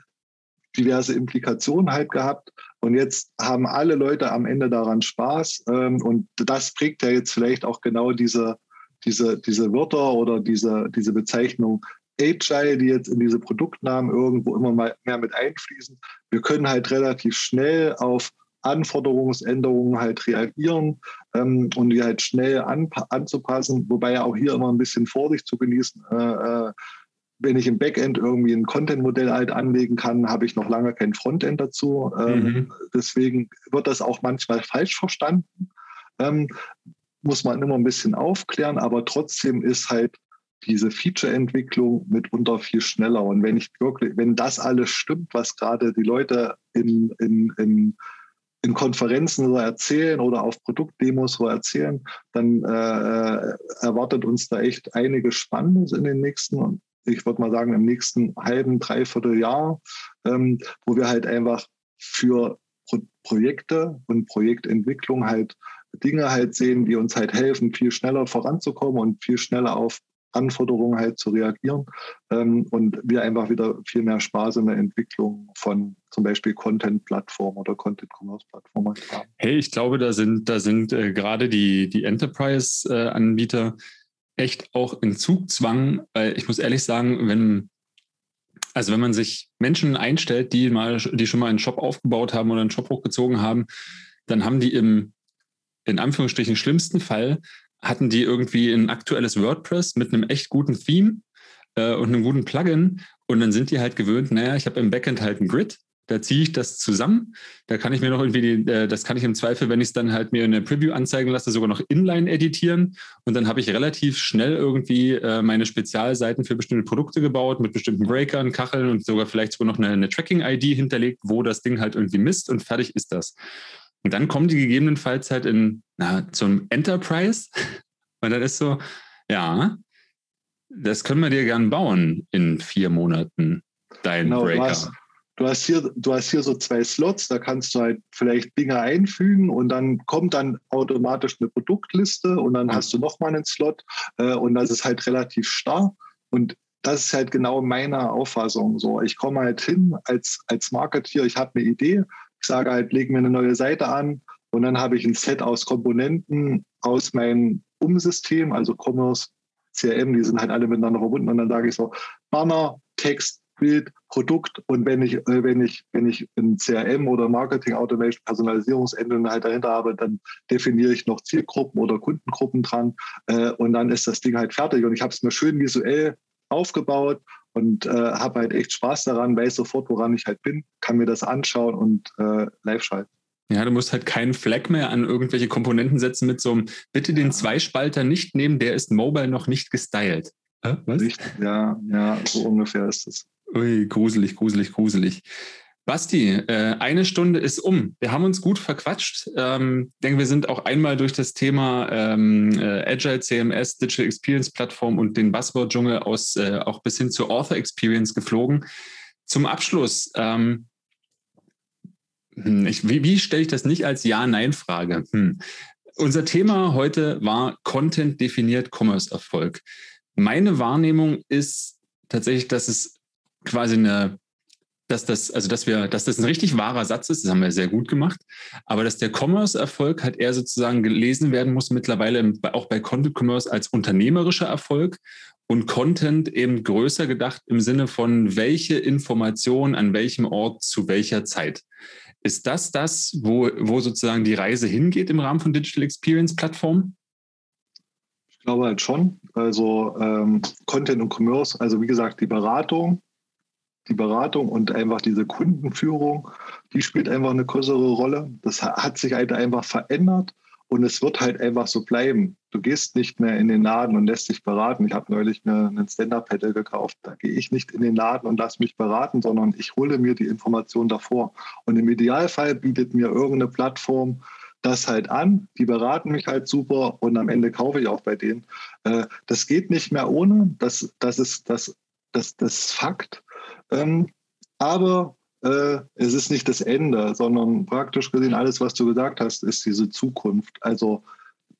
diverse Implikationen halt gehabt. Und jetzt haben alle Leute am Ende daran Spaß. Ähm, und das prägt ja jetzt vielleicht auch genau diese, diese, diese Wörter oder diese, diese Bezeichnung Agile, die jetzt in diese Produktnamen irgendwo immer mal mehr mit einfließen. Wir können halt relativ schnell auf Anforderungsänderungen halt reagieren ähm, und die halt schnell an, anzupassen, wobei ja auch hier immer ein bisschen Vorsicht zu genießen. Äh, äh, wenn ich im Backend irgendwie ein Content-Modell halt anlegen kann, habe ich noch lange kein Frontend dazu. Ähm, mhm. Deswegen wird das auch manchmal falsch verstanden. Ähm, muss man immer ein bisschen aufklären, aber trotzdem ist halt diese Feature-Entwicklung mitunter viel schneller. Und wenn ich wirklich, wenn das alles stimmt, was gerade die Leute in, in, in in Konferenzen so erzählen oder auf Produktdemos so erzählen, dann äh, erwartet uns da echt einiges Spannendes in den nächsten, ich würde mal sagen, im nächsten halben, dreiviertel Jahr, ähm, wo wir halt einfach für Pro Projekte und Projektentwicklung halt Dinge halt sehen, die uns halt helfen, viel schneller voranzukommen und viel schneller auf Anforderungen halt zu reagieren ähm, und wir einfach wieder viel mehr Spaß in der Entwicklung von zum Beispiel Content-Plattformen oder Content-Commerce-Plattformen haben. Hey, ich glaube, da sind, da sind äh, gerade die, die Enterprise-Anbieter echt auch in Zugzwang, weil ich muss ehrlich sagen, wenn also wenn man sich Menschen einstellt, die mal, die schon mal einen Shop aufgebaut haben oder einen Shop hochgezogen haben, dann haben die im in Anführungsstrichen schlimmsten Fall hatten die irgendwie ein aktuelles WordPress mit einem echt guten Theme äh, und einem guten Plugin. Und dann sind die halt gewöhnt, naja, ich habe im Backend halt ein Grid da ziehe ich das zusammen. Da kann ich mir noch irgendwie, die, äh, das kann ich im Zweifel, wenn ich es dann halt mir in der Preview anzeigen lasse, sogar noch inline editieren. Und dann habe ich relativ schnell irgendwie äh, meine Spezialseiten für bestimmte Produkte gebaut, mit bestimmten Breakern, Kacheln und sogar vielleicht sogar noch eine, eine Tracking-ID hinterlegt, wo das Ding halt irgendwie misst und fertig ist das. Und dann kommen die gegebenenfalls halt in, na, zum Enterprise. Und dann ist so, ja, das können wir dir gern bauen in vier Monaten, dein genau, Breaker. Hast, du hast, hier, du hast hier so zwei Slots, da kannst du halt vielleicht Dinge einfügen und dann kommt dann automatisch eine Produktliste und dann hast du nochmal einen Slot äh, und das ist halt relativ starr. Und das ist halt genau meine Auffassung. So, ich komme halt hin als, als Marketeer, ich habe eine Idee, ich sage halt, leg mir eine neue Seite an und dann habe ich ein Set aus Komponenten aus meinem Umsystem, also Commerce, CRM, die sind halt alle miteinander verbunden. Und dann sage ich so, Banner, Text, Bild, Produkt. Und wenn ich, äh, wenn ich, wenn ich ein CRM oder Marketing Automation Personalisierungsengine halt dahinter habe, dann definiere ich noch Zielgruppen oder Kundengruppen dran. Äh, und dann ist das Ding halt fertig. Und ich habe es mir schön visuell aufgebaut und äh, habe halt echt Spaß daran, weiß sofort, woran ich halt bin, kann mir das anschauen und äh, live schalten. Ja, du musst halt keinen Flag mehr an irgendwelche Komponenten setzen mit so einem, bitte den Zweispalter nicht nehmen, der ist mobile noch nicht gestylt. Äh, was? Ja, ja, so ungefähr ist es. Ui, gruselig, gruselig, gruselig. Basti, äh, eine Stunde ist um. Wir haben uns gut verquatscht. Ähm, ich denke, wir sind auch einmal durch das Thema ähm, äh, Agile CMS, Digital Experience Plattform und den Buzzword-Dschungel aus äh, auch bis hin zur Author Experience geflogen. Zum Abschluss, ähm, hm, wie, wie stelle ich das nicht als Ja-Nein-Frage? Hm. Unser Thema heute war Content definiert Commerce-Erfolg. Meine Wahrnehmung ist tatsächlich, dass es quasi eine dass das, also dass wir, dass das ein richtig wahrer Satz ist, das haben wir sehr gut gemacht, aber dass der Commerce-Erfolg halt eher sozusagen gelesen werden muss, mittlerweile auch bei Content Commerce als unternehmerischer Erfolg und Content eben größer gedacht im Sinne von welche Information an welchem Ort zu welcher Zeit. Ist das das, wo, wo sozusagen die Reise hingeht im Rahmen von Digital Experience Plattformen? Ich glaube halt schon. Also ähm, Content und Commerce, also wie gesagt, die Beratung, die Beratung und einfach diese Kundenführung, die spielt einfach eine größere Rolle. Das hat sich halt einfach verändert und es wird halt einfach so bleiben. Du gehst nicht mehr in den Laden und lässt dich beraten. Ich habe neulich mir einen Stand-Up-Pedal gekauft. Da gehe ich nicht in den Laden und lasse mich beraten, sondern ich hole mir die Information davor. Und im Idealfall bietet mir irgendeine Plattform das halt an. Die beraten mich halt super und am Ende kaufe ich auch bei denen. Äh, das geht nicht mehr ohne. Das, das ist das, das, das Fakt. Ähm, aber äh, es ist nicht das Ende, sondern praktisch gesehen alles, was du gesagt hast, ist diese Zukunft. Also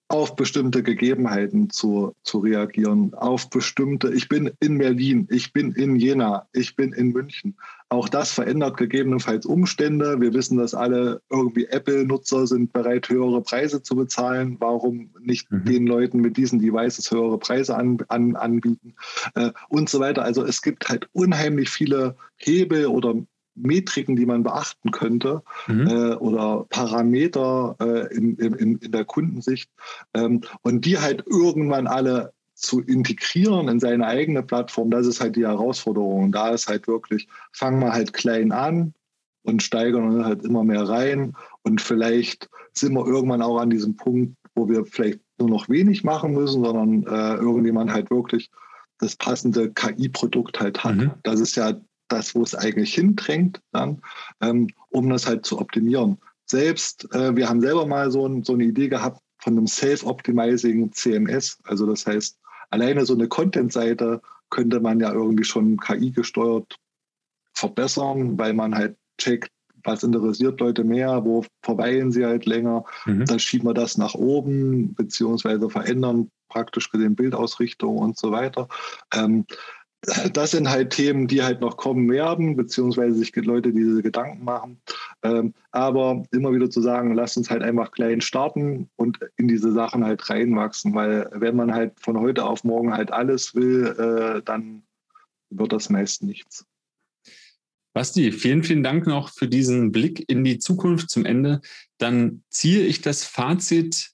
auf bestimmte Gegebenheiten zu, zu reagieren, auf bestimmte, ich bin in Berlin, ich bin in Jena, ich bin in München. Auch das verändert gegebenenfalls Umstände. Wir wissen, dass alle irgendwie Apple-Nutzer sind bereit, höhere Preise zu bezahlen. Warum nicht mhm. den Leuten mit diesen Devices höhere Preise an, an, anbieten äh, und so weiter. Also es gibt halt unheimlich viele Hebel oder Metriken, die man beachten könnte mhm. äh, oder Parameter äh, in, in, in, der Kundensicht ähm, und die halt irgendwann alle zu integrieren in seine eigene Plattform, das ist halt die Herausforderung. Da ist halt wirklich, fangen wir halt klein an und steigern uns halt immer mehr rein und vielleicht sind wir irgendwann auch an diesem Punkt, wo wir vielleicht nur noch wenig machen müssen, sondern äh, irgendjemand halt wirklich das passende KI-Produkt halt hat. Mhm. Das ist ja das, wo es eigentlich hindrängt, dann, ähm, um das halt zu optimieren. Selbst, äh, wir haben selber mal so, ein, so eine Idee gehabt von einem Self-Optimizing CMS. Also das heißt, alleine so eine Content-Seite könnte man ja irgendwie schon KI gesteuert verbessern, weil man halt checkt, was interessiert Leute mehr, wo verweilen sie halt länger. Mhm. Dann schieben wir das nach oben, beziehungsweise verändern praktisch den Bildausrichtung und so weiter. Ähm, das sind halt Themen, die halt noch kommen werden, beziehungsweise sich Leute diese Gedanken machen. Ähm, aber immer wieder zu sagen, lasst uns halt einfach klein starten und in diese Sachen halt reinwachsen, weil wenn man halt von heute auf morgen halt alles will, äh, dann wird das meist nichts. Basti, vielen, vielen Dank noch für diesen Blick in die Zukunft zum Ende. Dann ziehe ich das Fazit,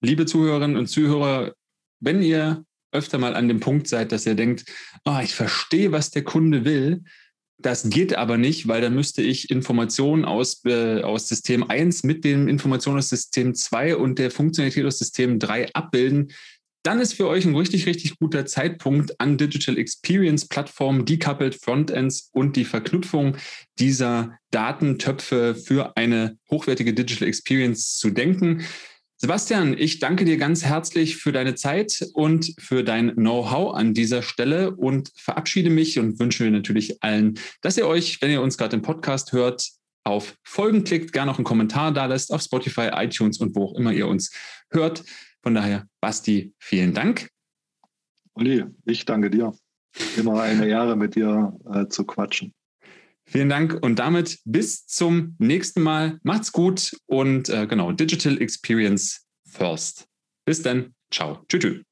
liebe Zuhörerinnen und Zuhörer, wenn ihr öfter mal an dem Punkt seid, dass ihr denkt, oh, ich verstehe, was der Kunde will, Das geht aber nicht, weil da müsste ich Informationen aus, äh, aus System 1 mit den Informationen aus System 2 und der Funktionalität aus System 3 abbilden. Dann ist für euch ein richtig, richtig guter Zeitpunkt an Digital Experience Plattformen, decoupled Frontends und die Verknüpfung dieser Datentöpfe für eine hochwertige Digital Experience zu denken. Sebastian, ich danke dir ganz herzlich für deine Zeit und für dein Know-how an dieser Stelle und verabschiede mich und wünsche mir natürlich allen, dass ihr euch, wenn ihr uns gerade im Podcast hört, auf Folgen klickt, gerne noch einen Kommentar da lässt auf Spotify, iTunes und wo auch immer ihr uns hört. Von daher, Basti, vielen Dank. Uli, ich danke dir. Immer eine Ehre, mit dir äh, zu quatschen. Vielen Dank und damit bis zum nächsten Mal. Macht's gut und äh, genau, Digital Experience First. Bis dann. Ciao. Tschüss.